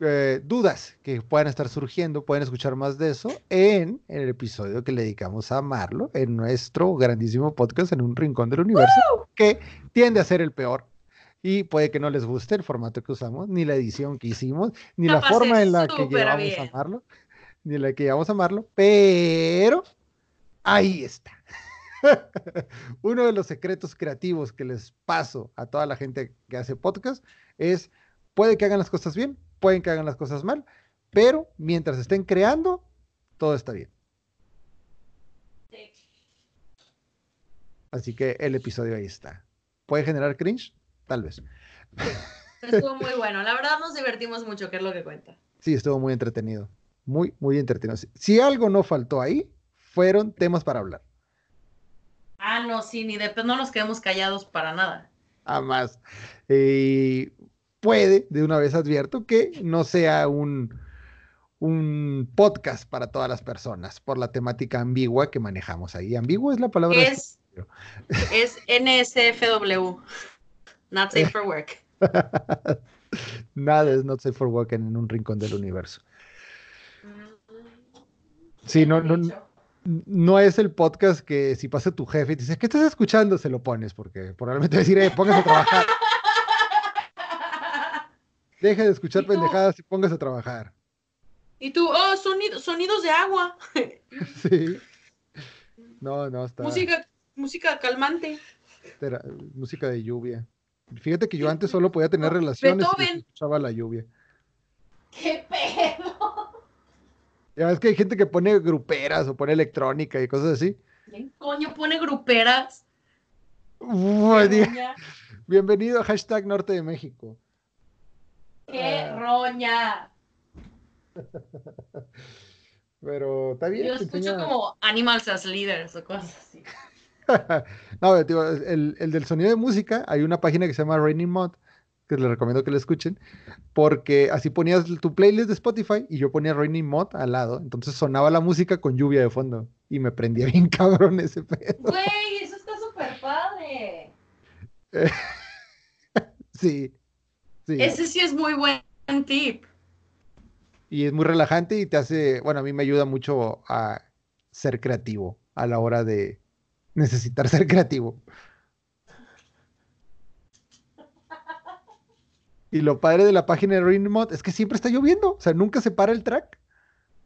eh, dudas que puedan estar surgiendo, pueden escuchar más de eso en, el episodio que le dedicamos a Marlo, en nuestro grandísimo podcast en un rincón del universo, que tiende a ser el peor. Y puede que no les guste el formato que usamos, ni la edición que hicimos, ni la forma en la que llevamos a Marlo, ni la que llevamos a Marlo, pero ahí está. Uno de los secretos creativos que les paso a toda la gente que hace podcast es, puede que hagan las cosas bien, pueden que hagan las cosas mal, pero mientras estén creando, todo está bien. Así que el episodio ahí está. ¿Puede generar cringe? Tal vez. Estuvo muy bueno. La verdad nos divertimos mucho, que es lo que cuenta. Sí, estuvo muy entretenido. Muy, muy entretenido. Si algo no faltó ahí, fueron temas para hablar. Ah, no, sí, ni de no nos quedemos callados para nada. Jamás. puede, de una vez advierto, que no sea un, un podcast para todas las personas por la temática ambigua que manejamos ahí. Ambiguo es la palabra. Es, es NSFW. Not safe for work. Nada es not safe for work en un rincón del universo. Sí, no, no, no es el podcast que si pasa tu jefe y te dice, ¿qué estás escuchando? Se lo pones, porque probablemente decir, eh, póngase a trabajar. Deja de escuchar pendejadas y póngase a trabajar. Y tú, oh, sonidos de agua. sí. No, no, está. Música, música calmante. música de lluvia. Fíjate que yo antes solo podía tener relaciones y escuchaba la lluvia. ¡Qué pedo! Ya ves que hay gente que pone gruperas o pone electrónica y cosas así. ¿Quién coño pone gruperas? Bienvenido a hashtag Norte de México. ¡Qué ah. roña! Pero está bien. Yo escucho como Animals as Leaders o cosas así. no, el, el, del sonido de música, hay una página que se llama Raining Mod, que les recomiendo que la escuchen, porque así ponías tu playlist de Spotify y yo ponía Raining Mod al lado, entonces sonaba la música con lluvia de fondo y me prendía bien cabrón ese pedo. Güey, eso está súper padre. sí, sí. Ese sí es muy buen tip. Y es muy relajante y te hace, bueno, a mí me ayuda mucho a ser creativo a la hora de, necesitar ser creativo. Y lo padre de la página de Rainmod es que siempre está lloviendo, o sea, nunca se para el track.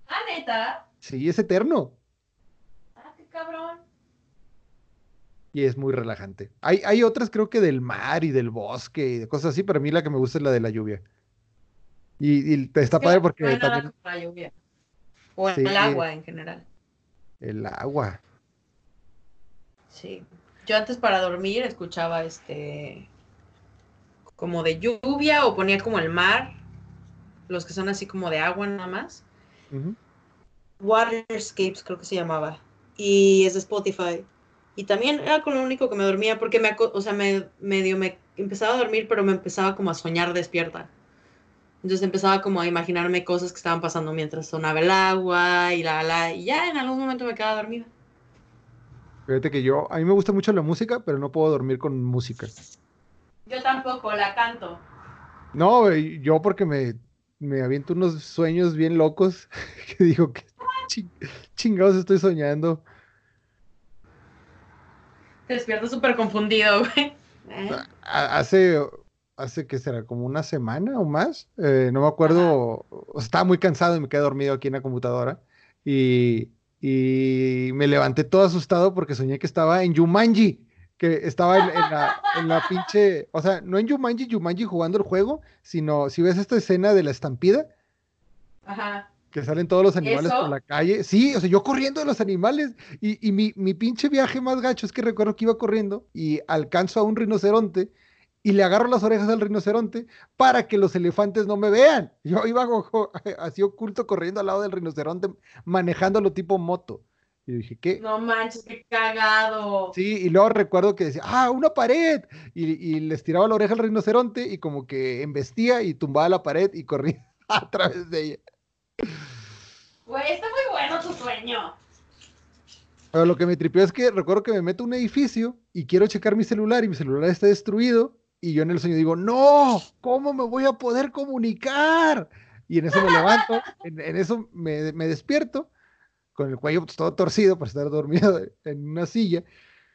Ah, neta. Sí, es eterno. Ah, qué cabrón. Y es muy relajante. Hay, hay otras, creo que del mar y del bosque y de cosas así, pero a mí la que me gusta es la de la lluvia. Y, y está padre porque no también. La lluvia. O el agua en general. El agua. Sí. Yo antes para dormir escuchaba este como de lluvia o ponía como el mar, los que son así como de agua nada más. Waterscapes creo que se llamaba. Y es de Spotify. Y también era con lo único que me dormía porque me, o sea, me medio me empezaba a dormir, pero me empezaba como a soñar despierta. Entonces empezaba como a imaginarme cosas que estaban pasando mientras sonaba el agua y la, la, y ya en algún momento me quedaba dormida. Fíjate que yo, a mí me gusta mucho la música, pero no puedo dormir con música. Yo tampoco, la canto. No, yo porque me, me aviento unos sueños bien locos que digo que chingados estoy soñando. Te despierto súper confundido, güey. ¿Eh? Hace, hace que será como una semana o más, eh, no me acuerdo, estaba muy cansado y me quedé dormido aquí en la computadora y y me levanté todo asustado porque soñé que estaba en Yumanji, que estaba en, la, pinche, o sea, no en Yumanji, Yumanji jugando el juego, sino si ves esta escena de la estampida, que salen todos los animales por la calle, sí, o sea, yo corriendo de los animales. Y, y mi, mi pinche viaje más gacho es que recuerdo que iba corriendo y alcanzo a un rinoceronte y le agarro las orejas al rinoceronte para que los elefantes no me vean. Yo iba así oculto corriendo al lado del rinoceronte, manejándolo tipo moto. Y dije, ¿qué? No manches, qué cagado. Sí, y luego recuerdo que decía, ¡ah, una pared! Y, les tiraba la oreja al rinoceronte y como que embestía y tumbaba la pared y corría a través de ella. Güey, está muy bueno tu sueño. Pero lo que me tripió es que recuerdo que me meto a un edificio y quiero checar mi celular y mi celular está destruido y yo en el sueño digo, no, ¿cómo me voy a poder comunicar? Y en eso me levanto, en, eso me, despierto, con el cuello pues, todo torcido por estar dormido en una silla.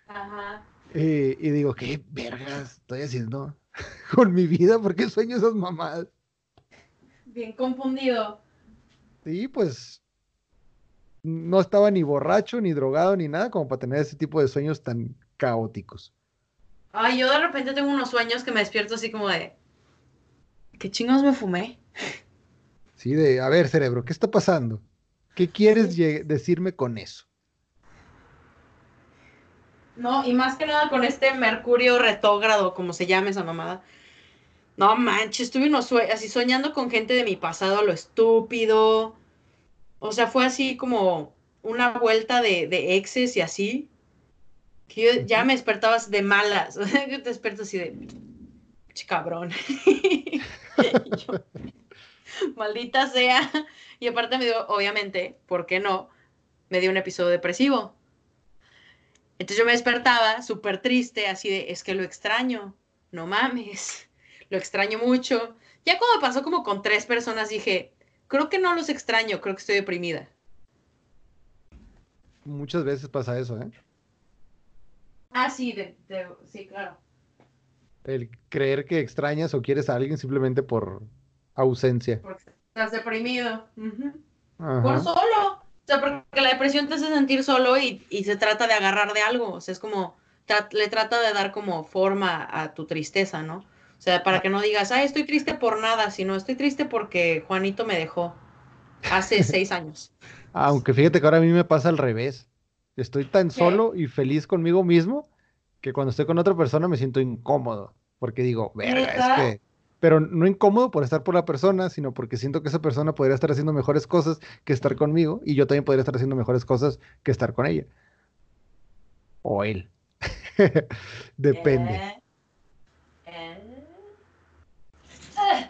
Ajá. Eh, y digo, ¿qué vergas estoy haciendo con mi vida? ¿Por qué sueño esas mamadas? Bien confundido. Sí, pues no estaba ni borracho, ni drogado, ni nada como para tener ese tipo de sueños tan caóticos. Ay, yo de repente tengo unos sueños que me despierto así como de. ¿Qué chingados me fumé? Sí, de, a ver, cerebro, ¿qué está pasando? ¿Qué quieres decirme con eso? No, y más que nada con este Mercurio retógrado, como se llama esa mamada. No manches, estuve unos así soñando con gente de mi pasado, lo estúpido. O sea, fue así como una vuelta de, de exes y así que ya me despertabas de malas, yo te desperto así de, cabrón. maldita sea. Y aparte me dio, obviamente, ¿por qué no? Me dio un episodio depresivo. Entonces yo me despertaba súper triste, así de, es que lo extraño, no mames, lo extraño mucho. Ya cuando pasó como con tres personas dije, creo que no los extraño, creo que estoy deprimida. Muchas veces pasa eso, ¿eh? Ah, sí, sí, claro. El creer que extrañas o quieres a alguien simplemente por ausencia. Porque estás deprimido. Por solo. O sea, porque la depresión te hace sentir solo y, y se trata de agarrar de algo. O sea, es como, le trata de dar como forma a tu tristeza, ¿no? O sea, para que no digas, ay, estoy triste por nada, sino estoy triste porque Juanito me dejó hace seis años. Aunque fíjate que ahora a mí me pasa al revés. Estoy tan solo y feliz conmigo mismo que cuando estoy con otra persona me siento incómodo. Porque digo, verga, es que. Pero no incómodo por estar por la persona, sino porque siento que esa persona podría estar haciendo mejores cosas que estar conmigo y yo también podría estar haciendo mejores cosas que estar con ella. O él. Depende. Eh, eh. Ah,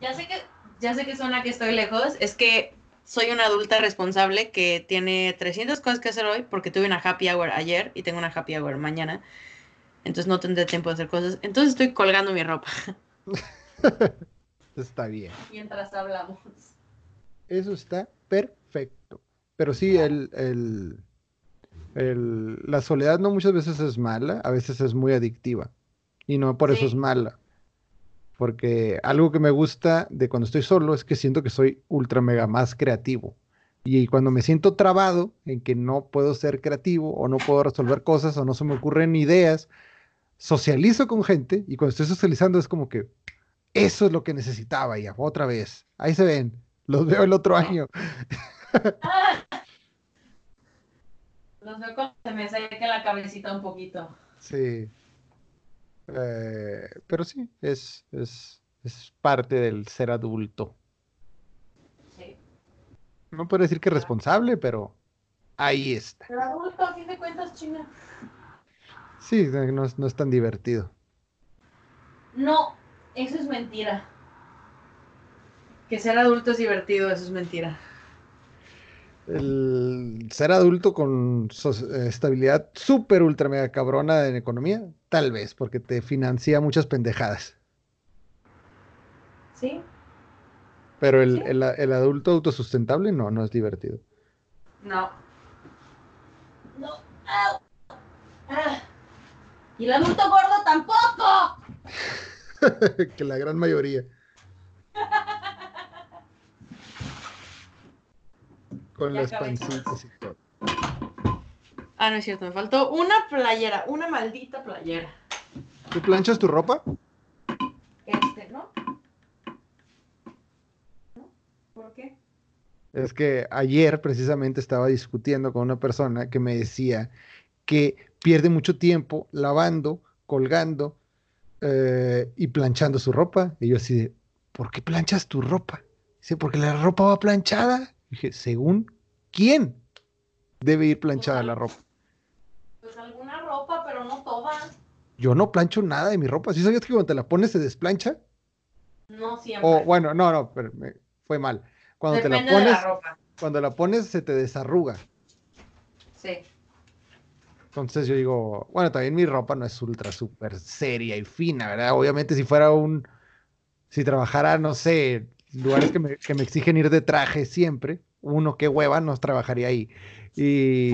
ya sé que ya sé que suena que estoy lejos, es que soy una adulta responsable que tiene 300 cosas que hacer hoy porque tuve una happy hour ayer y tengo una happy hour mañana. Entonces no tendré tiempo de hacer cosas. Entonces estoy colgando mi ropa. está bien. Mientras hablamos. Eso está perfecto. Pero sí, el, el, el, la soledad no muchas veces es mala, a veces es muy adictiva. Y no por eso es mala. Porque algo que me gusta de cuando estoy solo es que siento que soy ultra mega más creativo. Y cuando me siento trabado en que no puedo ser creativo o no puedo resolver cosas o no se me ocurren ideas, socializo con gente y cuando estoy socializando es como que eso es lo que necesitaba ya, otra vez. Ahí se ven, los veo el otro año. Los veo cuando se me seca la cabecita un poquito. Sí. Eh, pero sí, es, es, es, parte del ser adulto. Sí. No puedo decir que es responsable, pero ahí está. Pero adulto, a fin de cuentas, China. Sí, no, no es tan divertido. No, eso es mentira. Que ser adulto es divertido, eso es mentira el ser adulto con estabilidad súper ultra mega cabrona en economía, tal vez, porque te financia muchas pendejadas. Sí. Pero el, el, adulto autosustentable no, no es divertido. No. No. Ah. Y el adulto gordo tampoco. que la gran mayoría. Con las pancitas y todo. Ah, no es cierto, me faltó una playera, una maldita playera. ¿Tú planchas tu ropa? Este, ¿no? ¿No? ¿Por qué? Es que ayer precisamente estaba discutiendo con una persona que me decía que pierde mucho tiempo lavando, colgando eh, y planchando su ropa. Y yo así ¿por qué planchas tu ropa? Dice, porque la ropa va planchada. Dije, ¿según quién debe ir planchada la ropa? Pues alguna ropa, pero no toda. Yo no plancho nada de mi ropa. ¿Sí sabías que cuando te la pones se desplancha? No siempre. O bueno, no, no, pero me, fue mal. Cuando te la pones, cuando la pones se te desarruga. Sí. Entonces yo digo, bueno, también mi ropa no es ultra súper seria y fina, ¿verdad? Obviamente si fuera un, si trabajara, no sé, lugares que me, que me exigen ir de traje siempre, uno, qué hueva, nos trabajaría ahí. Y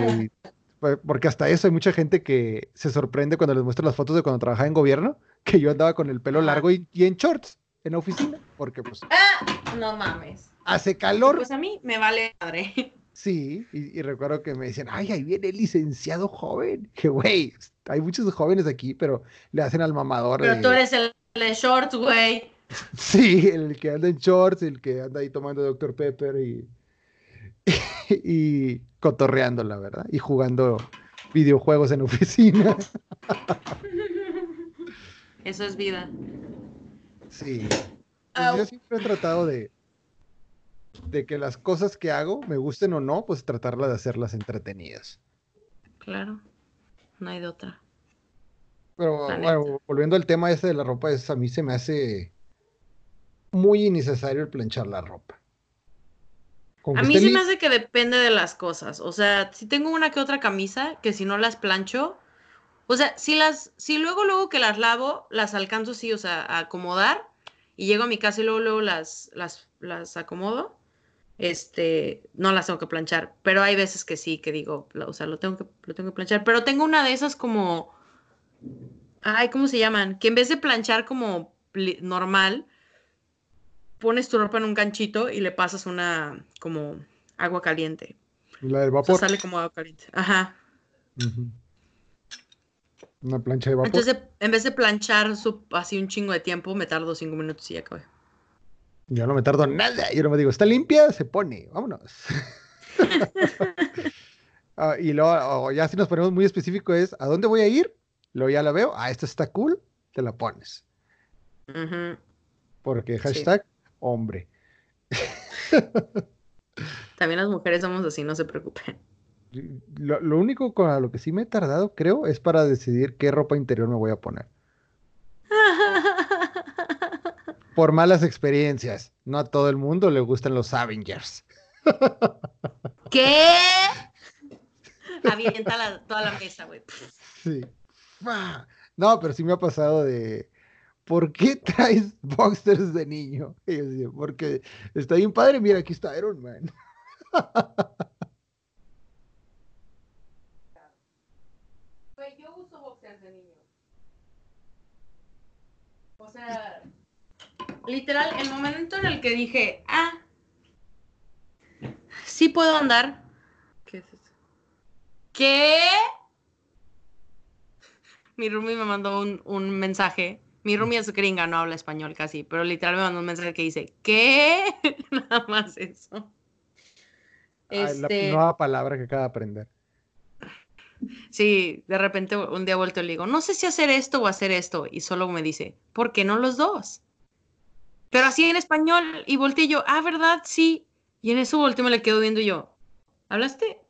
porque hasta eso hay mucha gente que se sorprende cuando les muestro las fotos de cuando trabajaba en gobierno, que yo andaba con el pelo largo y, en shorts en la oficina, porque pues... Ah, no mames. Hace calor. Pues a mí me vale madre. Sí, y, recuerdo que me decían, ay, ahí viene el licenciado joven. Que güey, hay muchos jóvenes aquí, pero le hacen al mamador. Pero tú eres el de shorts, güey. Sí, el que anda en shorts, el que anda ahí tomando Dr. Pepper y, y cotorreando, la verdad, y jugando videojuegos en oficina. Eso es vida. Sí. Pues yo siempre he tratado de, de que las cosas que hago, me gusten o no, pues tratarla de hacerlas entretenidas. Claro, no hay de otra. Pero bueno, volviendo al tema este de la ropa, es, a mí se me hace muy innecesario el planchar la ropa. a mí sí me hace que depende de las cosas. O sea, si tengo una que otra camisa, que si no las plancho, o sea, si las, si luego, luego que las lavo, las alcanzo sí, o sea, a acomodar, y llego a mi casa y luego, luego las, las, las acomodo, este, no las tengo que planchar. Pero hay veces que sí, que digo, o sea, lo tengo que, lo tengo que planchar. Pero tengo una de esas como, ay, ¿cómo se llaman? Que en vez de planchar como normal, pones tu ropa en un ganchito y le pasas una como agua caliente. La del vapor. sale como agua caliente. Ajá. Una plancha de vapor. Entonces, en vez de planchar su, así un chingo de tiempo, me tardo cinco minutos y ya acabé. Yo no me tardo nada. Yo no me digo, está limpia, se pone, vámonos. Ah, y luego, ya si nos ponemos muy específico es, ¿a dónde voy a ir? Luego ya la veo, ah, esta está cool, te la pones. Porque hashtag hombre. También las mujeres somos así, no se preocupen. Lo, lo, único con lo que sí me he tardado, creo, es para decidir qué ropa interior me voy a poner. Por malas experiencias. No a todo el mundo le gustan los Avengers. ¿Qué? Avienta toda la mesa, güey. Sí. No, pero sí me ha pasado de ¿por qué traes boxers de niño? Y yo decía, porque está bien padre, mira, aquí está Iron Man. Pues yo uso boxers de niño. O sea, literal, el momento en el que dije, ah, sí puedo andar. ¿Qué es eso? ¿Qué? Mi roomie me mandó un, un mensaje mi roomie es gringa, no habla español casi, pero literal me mandó un mensaje que dice, ¿qué? Nada más eso. Este... La nueva palabra que acaba de aprender. Sí, de repente un día vuelto y le digo, no sé si hacer esto o hacer esto. Y solo me dice, ¿por qué no los dos? Pero así en español. Y volteé yo, ah, ¿verdad? Sí. Y en eso volteé me le quedo viendo yo, ¿hablaste?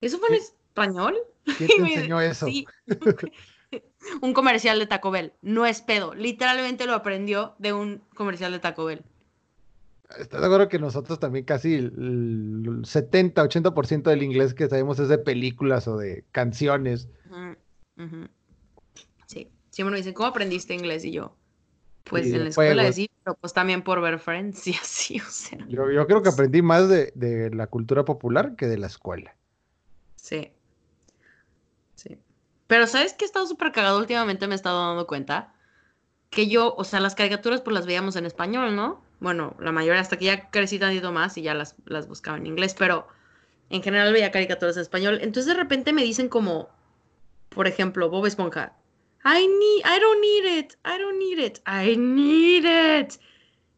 ¿Eso fue en español? ¿Quién te enseñó eso? Sí. un comercial de Taco Bell. No es pedo. Literalmente lo aprendió de un comercial de Taco Bell. ¿Estás de acuerdo que nosotros también casi el 70, 80% del inglés que sabemos es de películas o de canciones? Sí. Siempre me dicen, ¿cómo aprendiste inglés? Y yo, pues en la escuela sí, pero pues también por ver Friends y así, o sea. Yo, yo creo que aprendí más de, de la cultura popular que de la escuela. Sí. Pero ¿sabes qué he estado súper cagado últimamente? Me he estado dando cuenta que yo, o sea, las caricaturas pues las veíamos en español, ¿no? Bueno, la mayoría hasta que ya crecí tantito más y ya las, las buscaba en inglés, pero en general veía caricaturas en español. Entonces de repente me dicen como, por ejemplo, Bob Esponja, I need, I don't need it, I don't need it, I need it.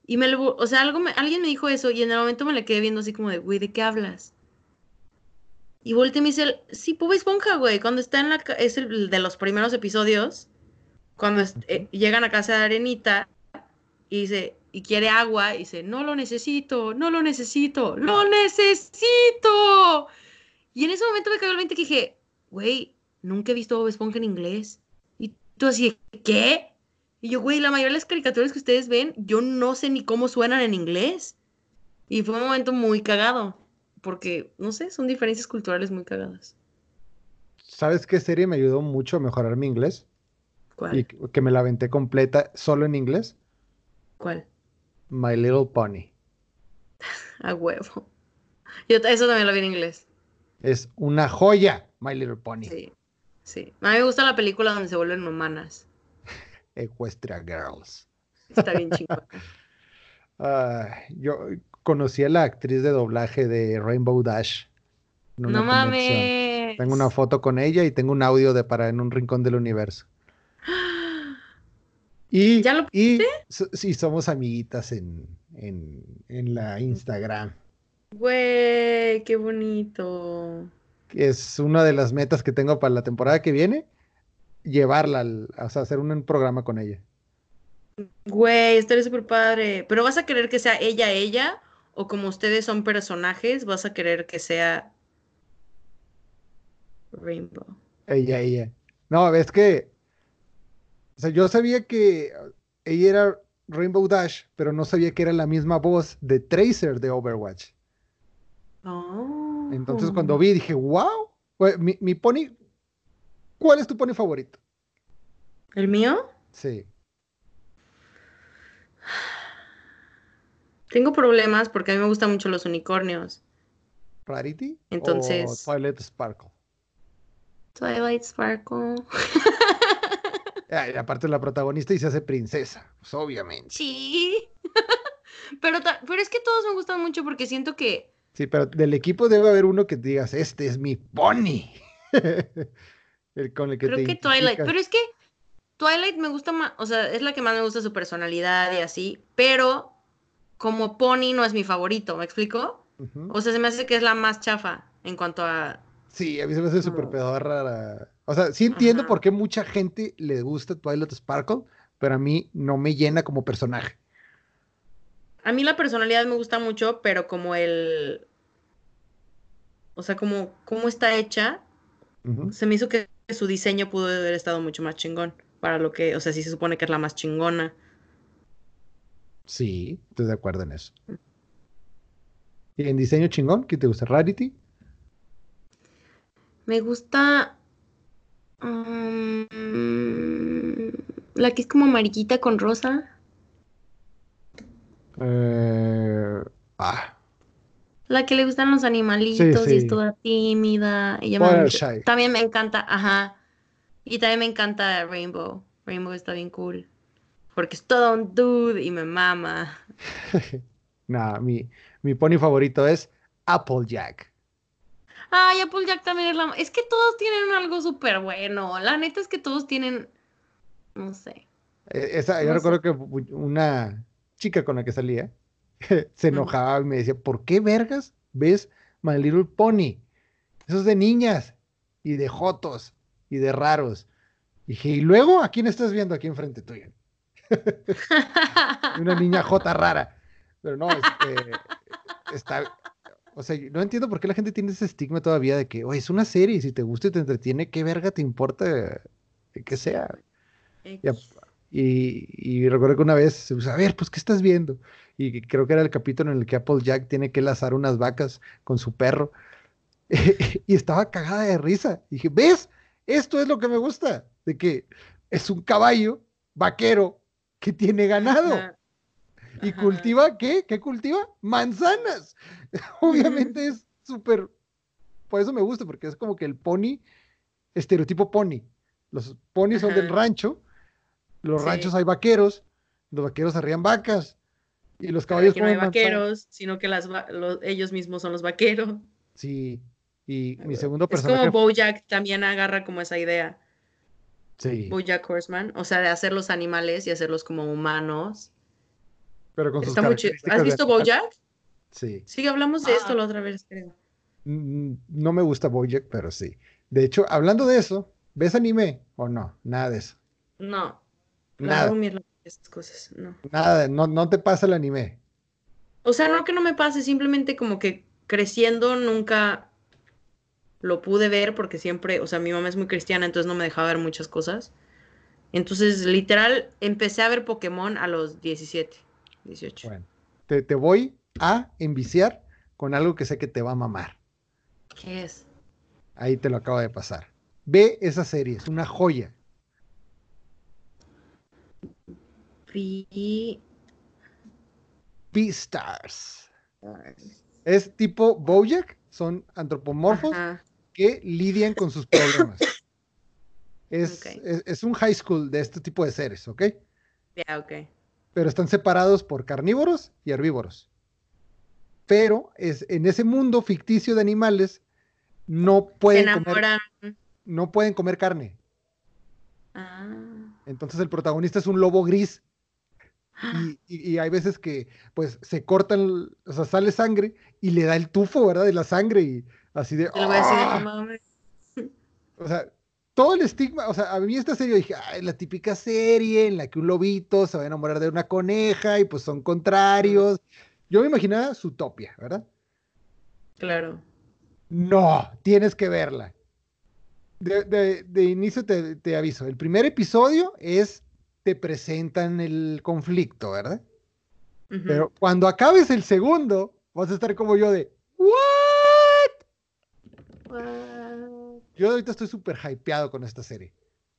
Y me lo, o sea, algo alguien me dijo eso y en el momento me le quedé viendo así como de, güey, ¿de qué hablas? Y volteé y me dice, sí, Bob Esponja, güey, cuando está en la... Es el de los primeros episodios, cuando eh, llegan a casa de Arenita y dice, y quiere agua, y dice, no lo necesito, no lo necesito, lo necesito. Y en ese momento me cayó el 20 que dije, güey, nunca he visto Bob Esponja en inglés. Tú así, ¿qué? Y yo, güey, la mayoría de las caricaturas que ustedes ven, yo no sé ni cómo suenan en inglés. Y fue un momento muy cagado porque, no sé, son diferencias culturales muy cagadas. ¿Sabes qué serie me ayudó mucho a mejorar mi inglés? ¿Cuál? Y que me la aventé completa solo en inglés. ¿Cuál? My Little Pony. a huevo. Yo eso también lo vi en inglés. Es una joya, My Little Pony. Sí, sí. A mí me gusta la película donde se vuelven humanas. Equestria Girls. Está bien chingón. yo conocí a la actriz de doblaje de Rainbow Dash. No mames. Tengo una foto con ella y tengo un audio de para en un rincón del universo. Y, ¿Ya lo y sí, somos amiguitas en, en, la Instagram. Güey, qué bonito. Es una de las metas que tengo para la temporada que viene, llevarla, o sea, hacer un programa con ella. Güey, estaría súper padre. Pero vas a querer que sea ella, ella, o como ustedes son personajes, vas a querer que sea Rainbow. Ella, ella. No, es que, o sea, yo sabía que ella era Rainbow Dash, pero no sabía que era la misma voz de Tracer de Overwatch. Oh. Entonces cuando vi dije, wow, mi, mi pony, ¿cuál es tu pony favorito? ¿El mío? Sí. Tengo problemas porque a mí me gustan mucho los unicornios. ¿Rarity? Entonces. O Twilight Sparkle. Twilight Sparkle. y aparte la protagonista y se hace princesa, pues obviamente. Sí. pero, pero es que todos me gustan mucho porque siento que. Sí, pero del equipo debe haber uno que digas, este es mi pony. el con el que Creo que Twilight, pero es que Twilight me gusta más, o sea, es la que más me gusta su personalidad y así, pero como pony no es mi favorito, ¿me explico? O sea, se me hace que es la más chafa en cuanto a... Sí, a mí se me hace súper pedorra. O sea, sí entiendo por qué mucha gente le gusta Twilight Sparkle, pero a mí no me llena como personaje. A mí la personalidad me gusta mucho, pero como el... O sea, como cómo está hecha, se me hizo que su diseño pudo haber estado mucho más chingón para lo que, o sea, sí se supone que es la más chingona. Sí, estoy de acuerdo en eso. ¿Y en diseño chingón? ¿Qué te gusta? ¿Rarity? Me gusta. Mm, la que es como amarillita con rosa. Eh, ah. La que le gustan los animalitos y es toda tímida. también me encanta, ajá. Y también me encanta Rainbow. Rainbow está bien cool porque es todo un dude y me mama. nah, mi, mi pony favorito es Applejack. Ay, Applejack también es la... Es que todos tienen algo súper bueno. La neta es que todos tienen... No sé. E, esa, yo recuerdo que una chica con la que salía se enojaba y me decía, ¿por qué vergas ves My Little Pony? Eso es de niñas y de jotos y de raros. Y dije, ¿y luego a quién estás viendo aquí enfrente tuyo? una niña jota rara. Pero no, este, está, o sea, no entiendo por qué la gente tiene ese estigma todavía de que, oye, es una serie y si te gusta y te entretiene, ¿qué verga te importa que sea? Y, recuerdo que una vez se puso, a ver, pues, ¿qué estás viendo? Y creo que era el capítulo en el que Apple Jack tiene que lazar unas vacas con su perro. y estaba cagada de risa. Y dije, ¿ves? Esto es lo que me gusta, de que es un caballo vaquero que tiene ganado. ¿Y cultiva qué? ¿Qué cultiva? Manzanas. Obviamente es súper... Por eso me gusta, porque es como que el pony, estereotipo pony. Los ponis son del rancho, los ranchos hay vaqueros, los vaqueros arrían vacas, y los caballos... no hay vaqueros, sino que las, ellos mismos son los vaqueros. Sí, y mi segundo personaje... Es como Bojack también agarra como esa idea. Sí. Bojack Horseman, o sea, de hacer los animales y hacerlos como humanos. Pero con sus ¿Has visto Bojack? Sí. Sí, hablamos de esto ah. la otra vez, creo. Mm, no me gusta Bojack, pero sí. De hecho, hablando de eso, ¿ves anime o no? Nada de eso. No. Nada. Cosas, no. Nada, no, no te pasa el anime. O sea, no que no me pase, simplemente como que creciendo nunca lo pude ver porque siempre, o sea, mi mamá es muy cristiana, entonces no me dejaba ver muchas cosas. Entonces, literal, empecé a ver Pokémon a los 17, 18. Bueno, te, te voy a enviciar con algo que sé que te va a mamar. ¿Qué es? Ahí te lo acabo de pasar. Ve esa serie, es una joya. P Stars. Es tipo Bojack, son antropomorfos que lidian con sus problemas. Es, un high school de este tipo de seres, ¿ok? Pero están separados por carnívoros y herbívoros. Pero es, en ese mundo ficticio de animales no pueden, comer, no pueden comer carne. Ah. Entonces el protagonista es un lobo gris. Y, y, hay veces que pues se cortan, o sea, sale sangre y le da el tufo, ¿verdad? De la sangre y Así de. ¡ah! O sea, todo el estigma, o sea, a mí esta serie dije, ay, la típica serie en la que un lobito se va a enamorar de una coneja y pues son contrarios. Yo me imaginaba su topia, ¿verdad? Claro. No, tienes que verla. De, inicio te, te, aviso, el primer episodio es, te presentan el conflicto, ¿verdad? Pero cuando acabes el segundo, vas a estar como yo de, ¿what? Yo ahorita estoy súper hypeado con esta serie.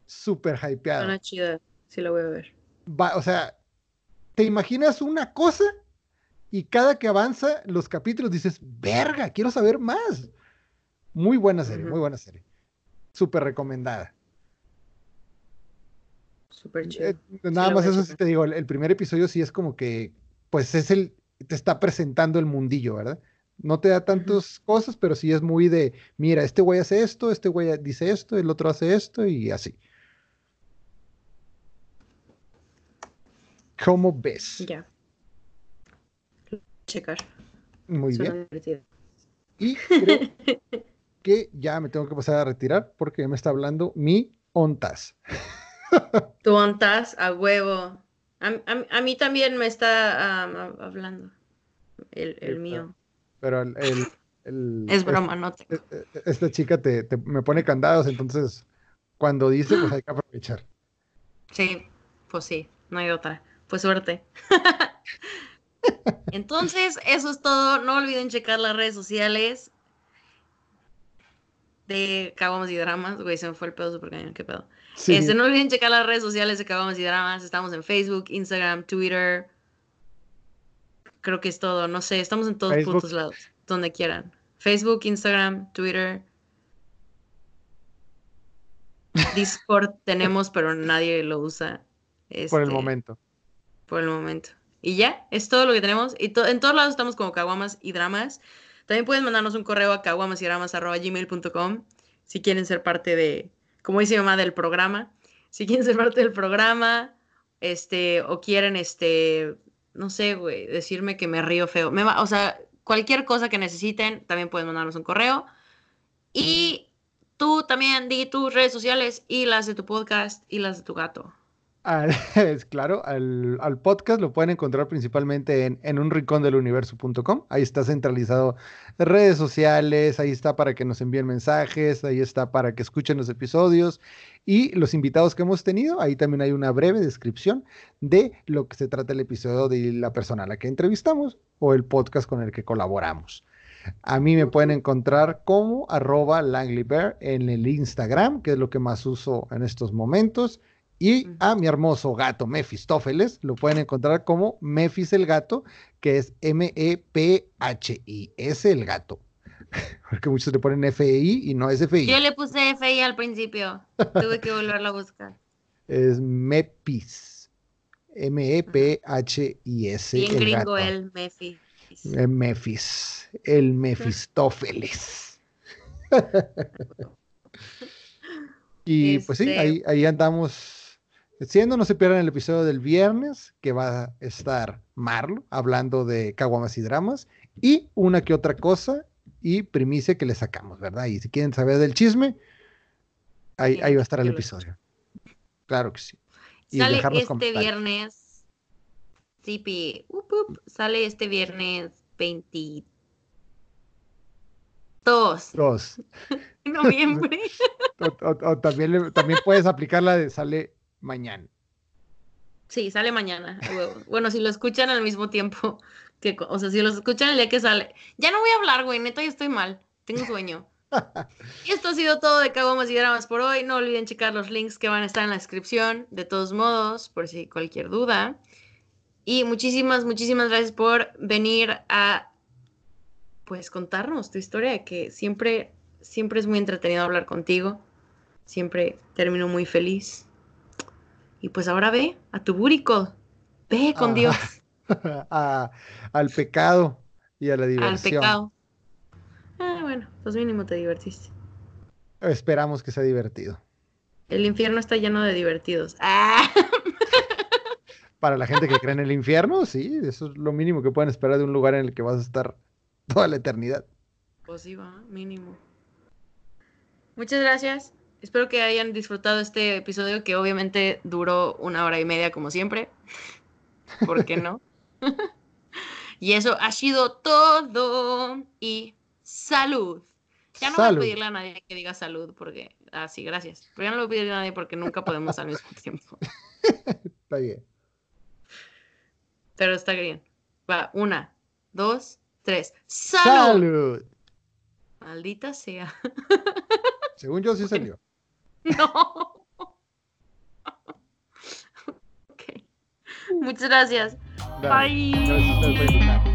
Súper hypeado. Una chida. Sí la voy a ver. o sea, te imaginas una cosa y cada que avanza los capítulos dices, verga, quiero saber más. Muy buena serie, muy buena serie. Súper recomendada. Súper chido. Eh, nada más eso sí te digo, el, primer episodio sí es como que, pues es el, te está presentando el mundillo, ¿verdad? No te da tantas cosas, pero sí es muy de, mira, este güey hace esto, este güey dice esto, el otro hace esto y así. ¿Cómo ves? Ya. Checar. Muy bien. Y creo que ya me tengo que pasar a retirar porque me está hablando mi ontas. Tu ontas a huevo. A, mí también me está hablando el, mío. Pero el, es broma, no te... E, e, esta chica te, me pone candados, entonces cuando dice, pues hay que aprovechar. Sí, pues sí, no hay otra. Pues suerte. Entonces, eso es todo. No olviden checar las redes sociales de Caguamas y Dramas. Güey, se me fue el pedo súper cañón, qué pedo. Este, no olviden checar las redes sociales de Caguamas y Dramas. Estamos en Facebook, Instagram, Twitter. Creo que es todo. No sé, estamos en todos puntos lados, donde quieran. Facebook, Instagram, Twitter. Discord tenemos, pero nadie lo usa. Por el este, momento por el momento. Y ya, es todo lo que tenemos. Y en todos lados estamos como caguamas y dramas. También pueden mandarnos un correo a caguamasidramas.gmail.com si quieren ser parte de, como dice mi mamá, del programa. Si quieren ser parte del programa, este, o quieren, este, no sé, güey, decirme que me río feo. Me o sea, cualquier cosa que necesiten, también pueden mandarnos un correo. Y tú también di tus redes sociales y las de tu podcast y las de tu gato. es claro, al, podcast lo pueden encontrar principalmente en, en un rincón del universo.com. Ahí está centralizado redes sociales, ahí está para que nos envíen mensajes, ahí está para que escuchen los episodios y los invitados que hemos tenido. Ahí también hay una breve descripción de lo que se trata el episodio de la persona a la que entrevistamos o el podcast con el que colaboramos. A mí me pueden encontrar como arroba en el Instagram, que es lo que más uso en estos momentos. Y a mi hermoso gato Mefistófeles lo pueden encontrar como Mefis el gato, que es M-E-P-H-I-S el gato. Porque muchos le ponen F-I y no es F-I. Yo le puse F-I al principio. Tuve que volverlo a buscar. Es Mepis. M-E-P-H-I-S. Bien el gringo el Mefis. El Mefis. El Mefistófeles. y pues sí, ahí, este ahí andamos Siendo, no se pierdan el episodio del viernes, que va a estar Marlo hablando de caguamas y dramas, y una que otra cosa y primicia que le sacamos, ¿verdad? Y si quieren saber del chisme, ahí, ahí va a estar el episodio. Claro que sí. sale este viernes, Tipi, sale este viernes 22. Dos. noviembre. o, también, también puedes aplicar la de sale mañana. Sí, sale mañana. Bueno, si lo escuchan al mismo tiempo que, o sea, si lo escuchan el día que sale. Ya no voy a hablar, güey, neta, ya estoy mal. Tengo sueño. y esto ha sido todo de Caguamas y Dramas por hoy. No olviden checar los links que van a estar en la descripción, de todos modos, por si cualquier duda. Y muchísimas, muchísimas gracias por venir a, pues, contarnos tu historia, que siempre, siempre es muy entretenido hablar contigo. Siempre termino muy feliz. Y pues ahora ve a tu búrico, ve con Dios. al pecado y a la diversión. Al pecado. Ah, bueno, pues mínimo te divertiste. Esperamos que sea divertido. El infierno está lleno de divertidos. Ah. Para la gente que cree en el infierno, sí, eso es lo mínimo que pueden esperar de un lugar en el que vas a estar toda la eternidad. Pues sí, va, mínimo. Muchas gracias. Espero que hayan disfrutado este episodio que obviamente duró una hora y media como siempre. ¿Por qué no? y eso ha sido todo. Y salud. Ya no voy a pedirle a nadie que diga salud porque... Ah, sí, gracias. Pero ya no lo voy a pedirle a nadie porque nunca podemos al mismo tiempo. está bien. Pero está bien. Va, una, dos, tres. ¡Salud! salud. Maldita sea. Según yo sí salió. No. ok. Muchas gracias. Dale. Bye. Gracias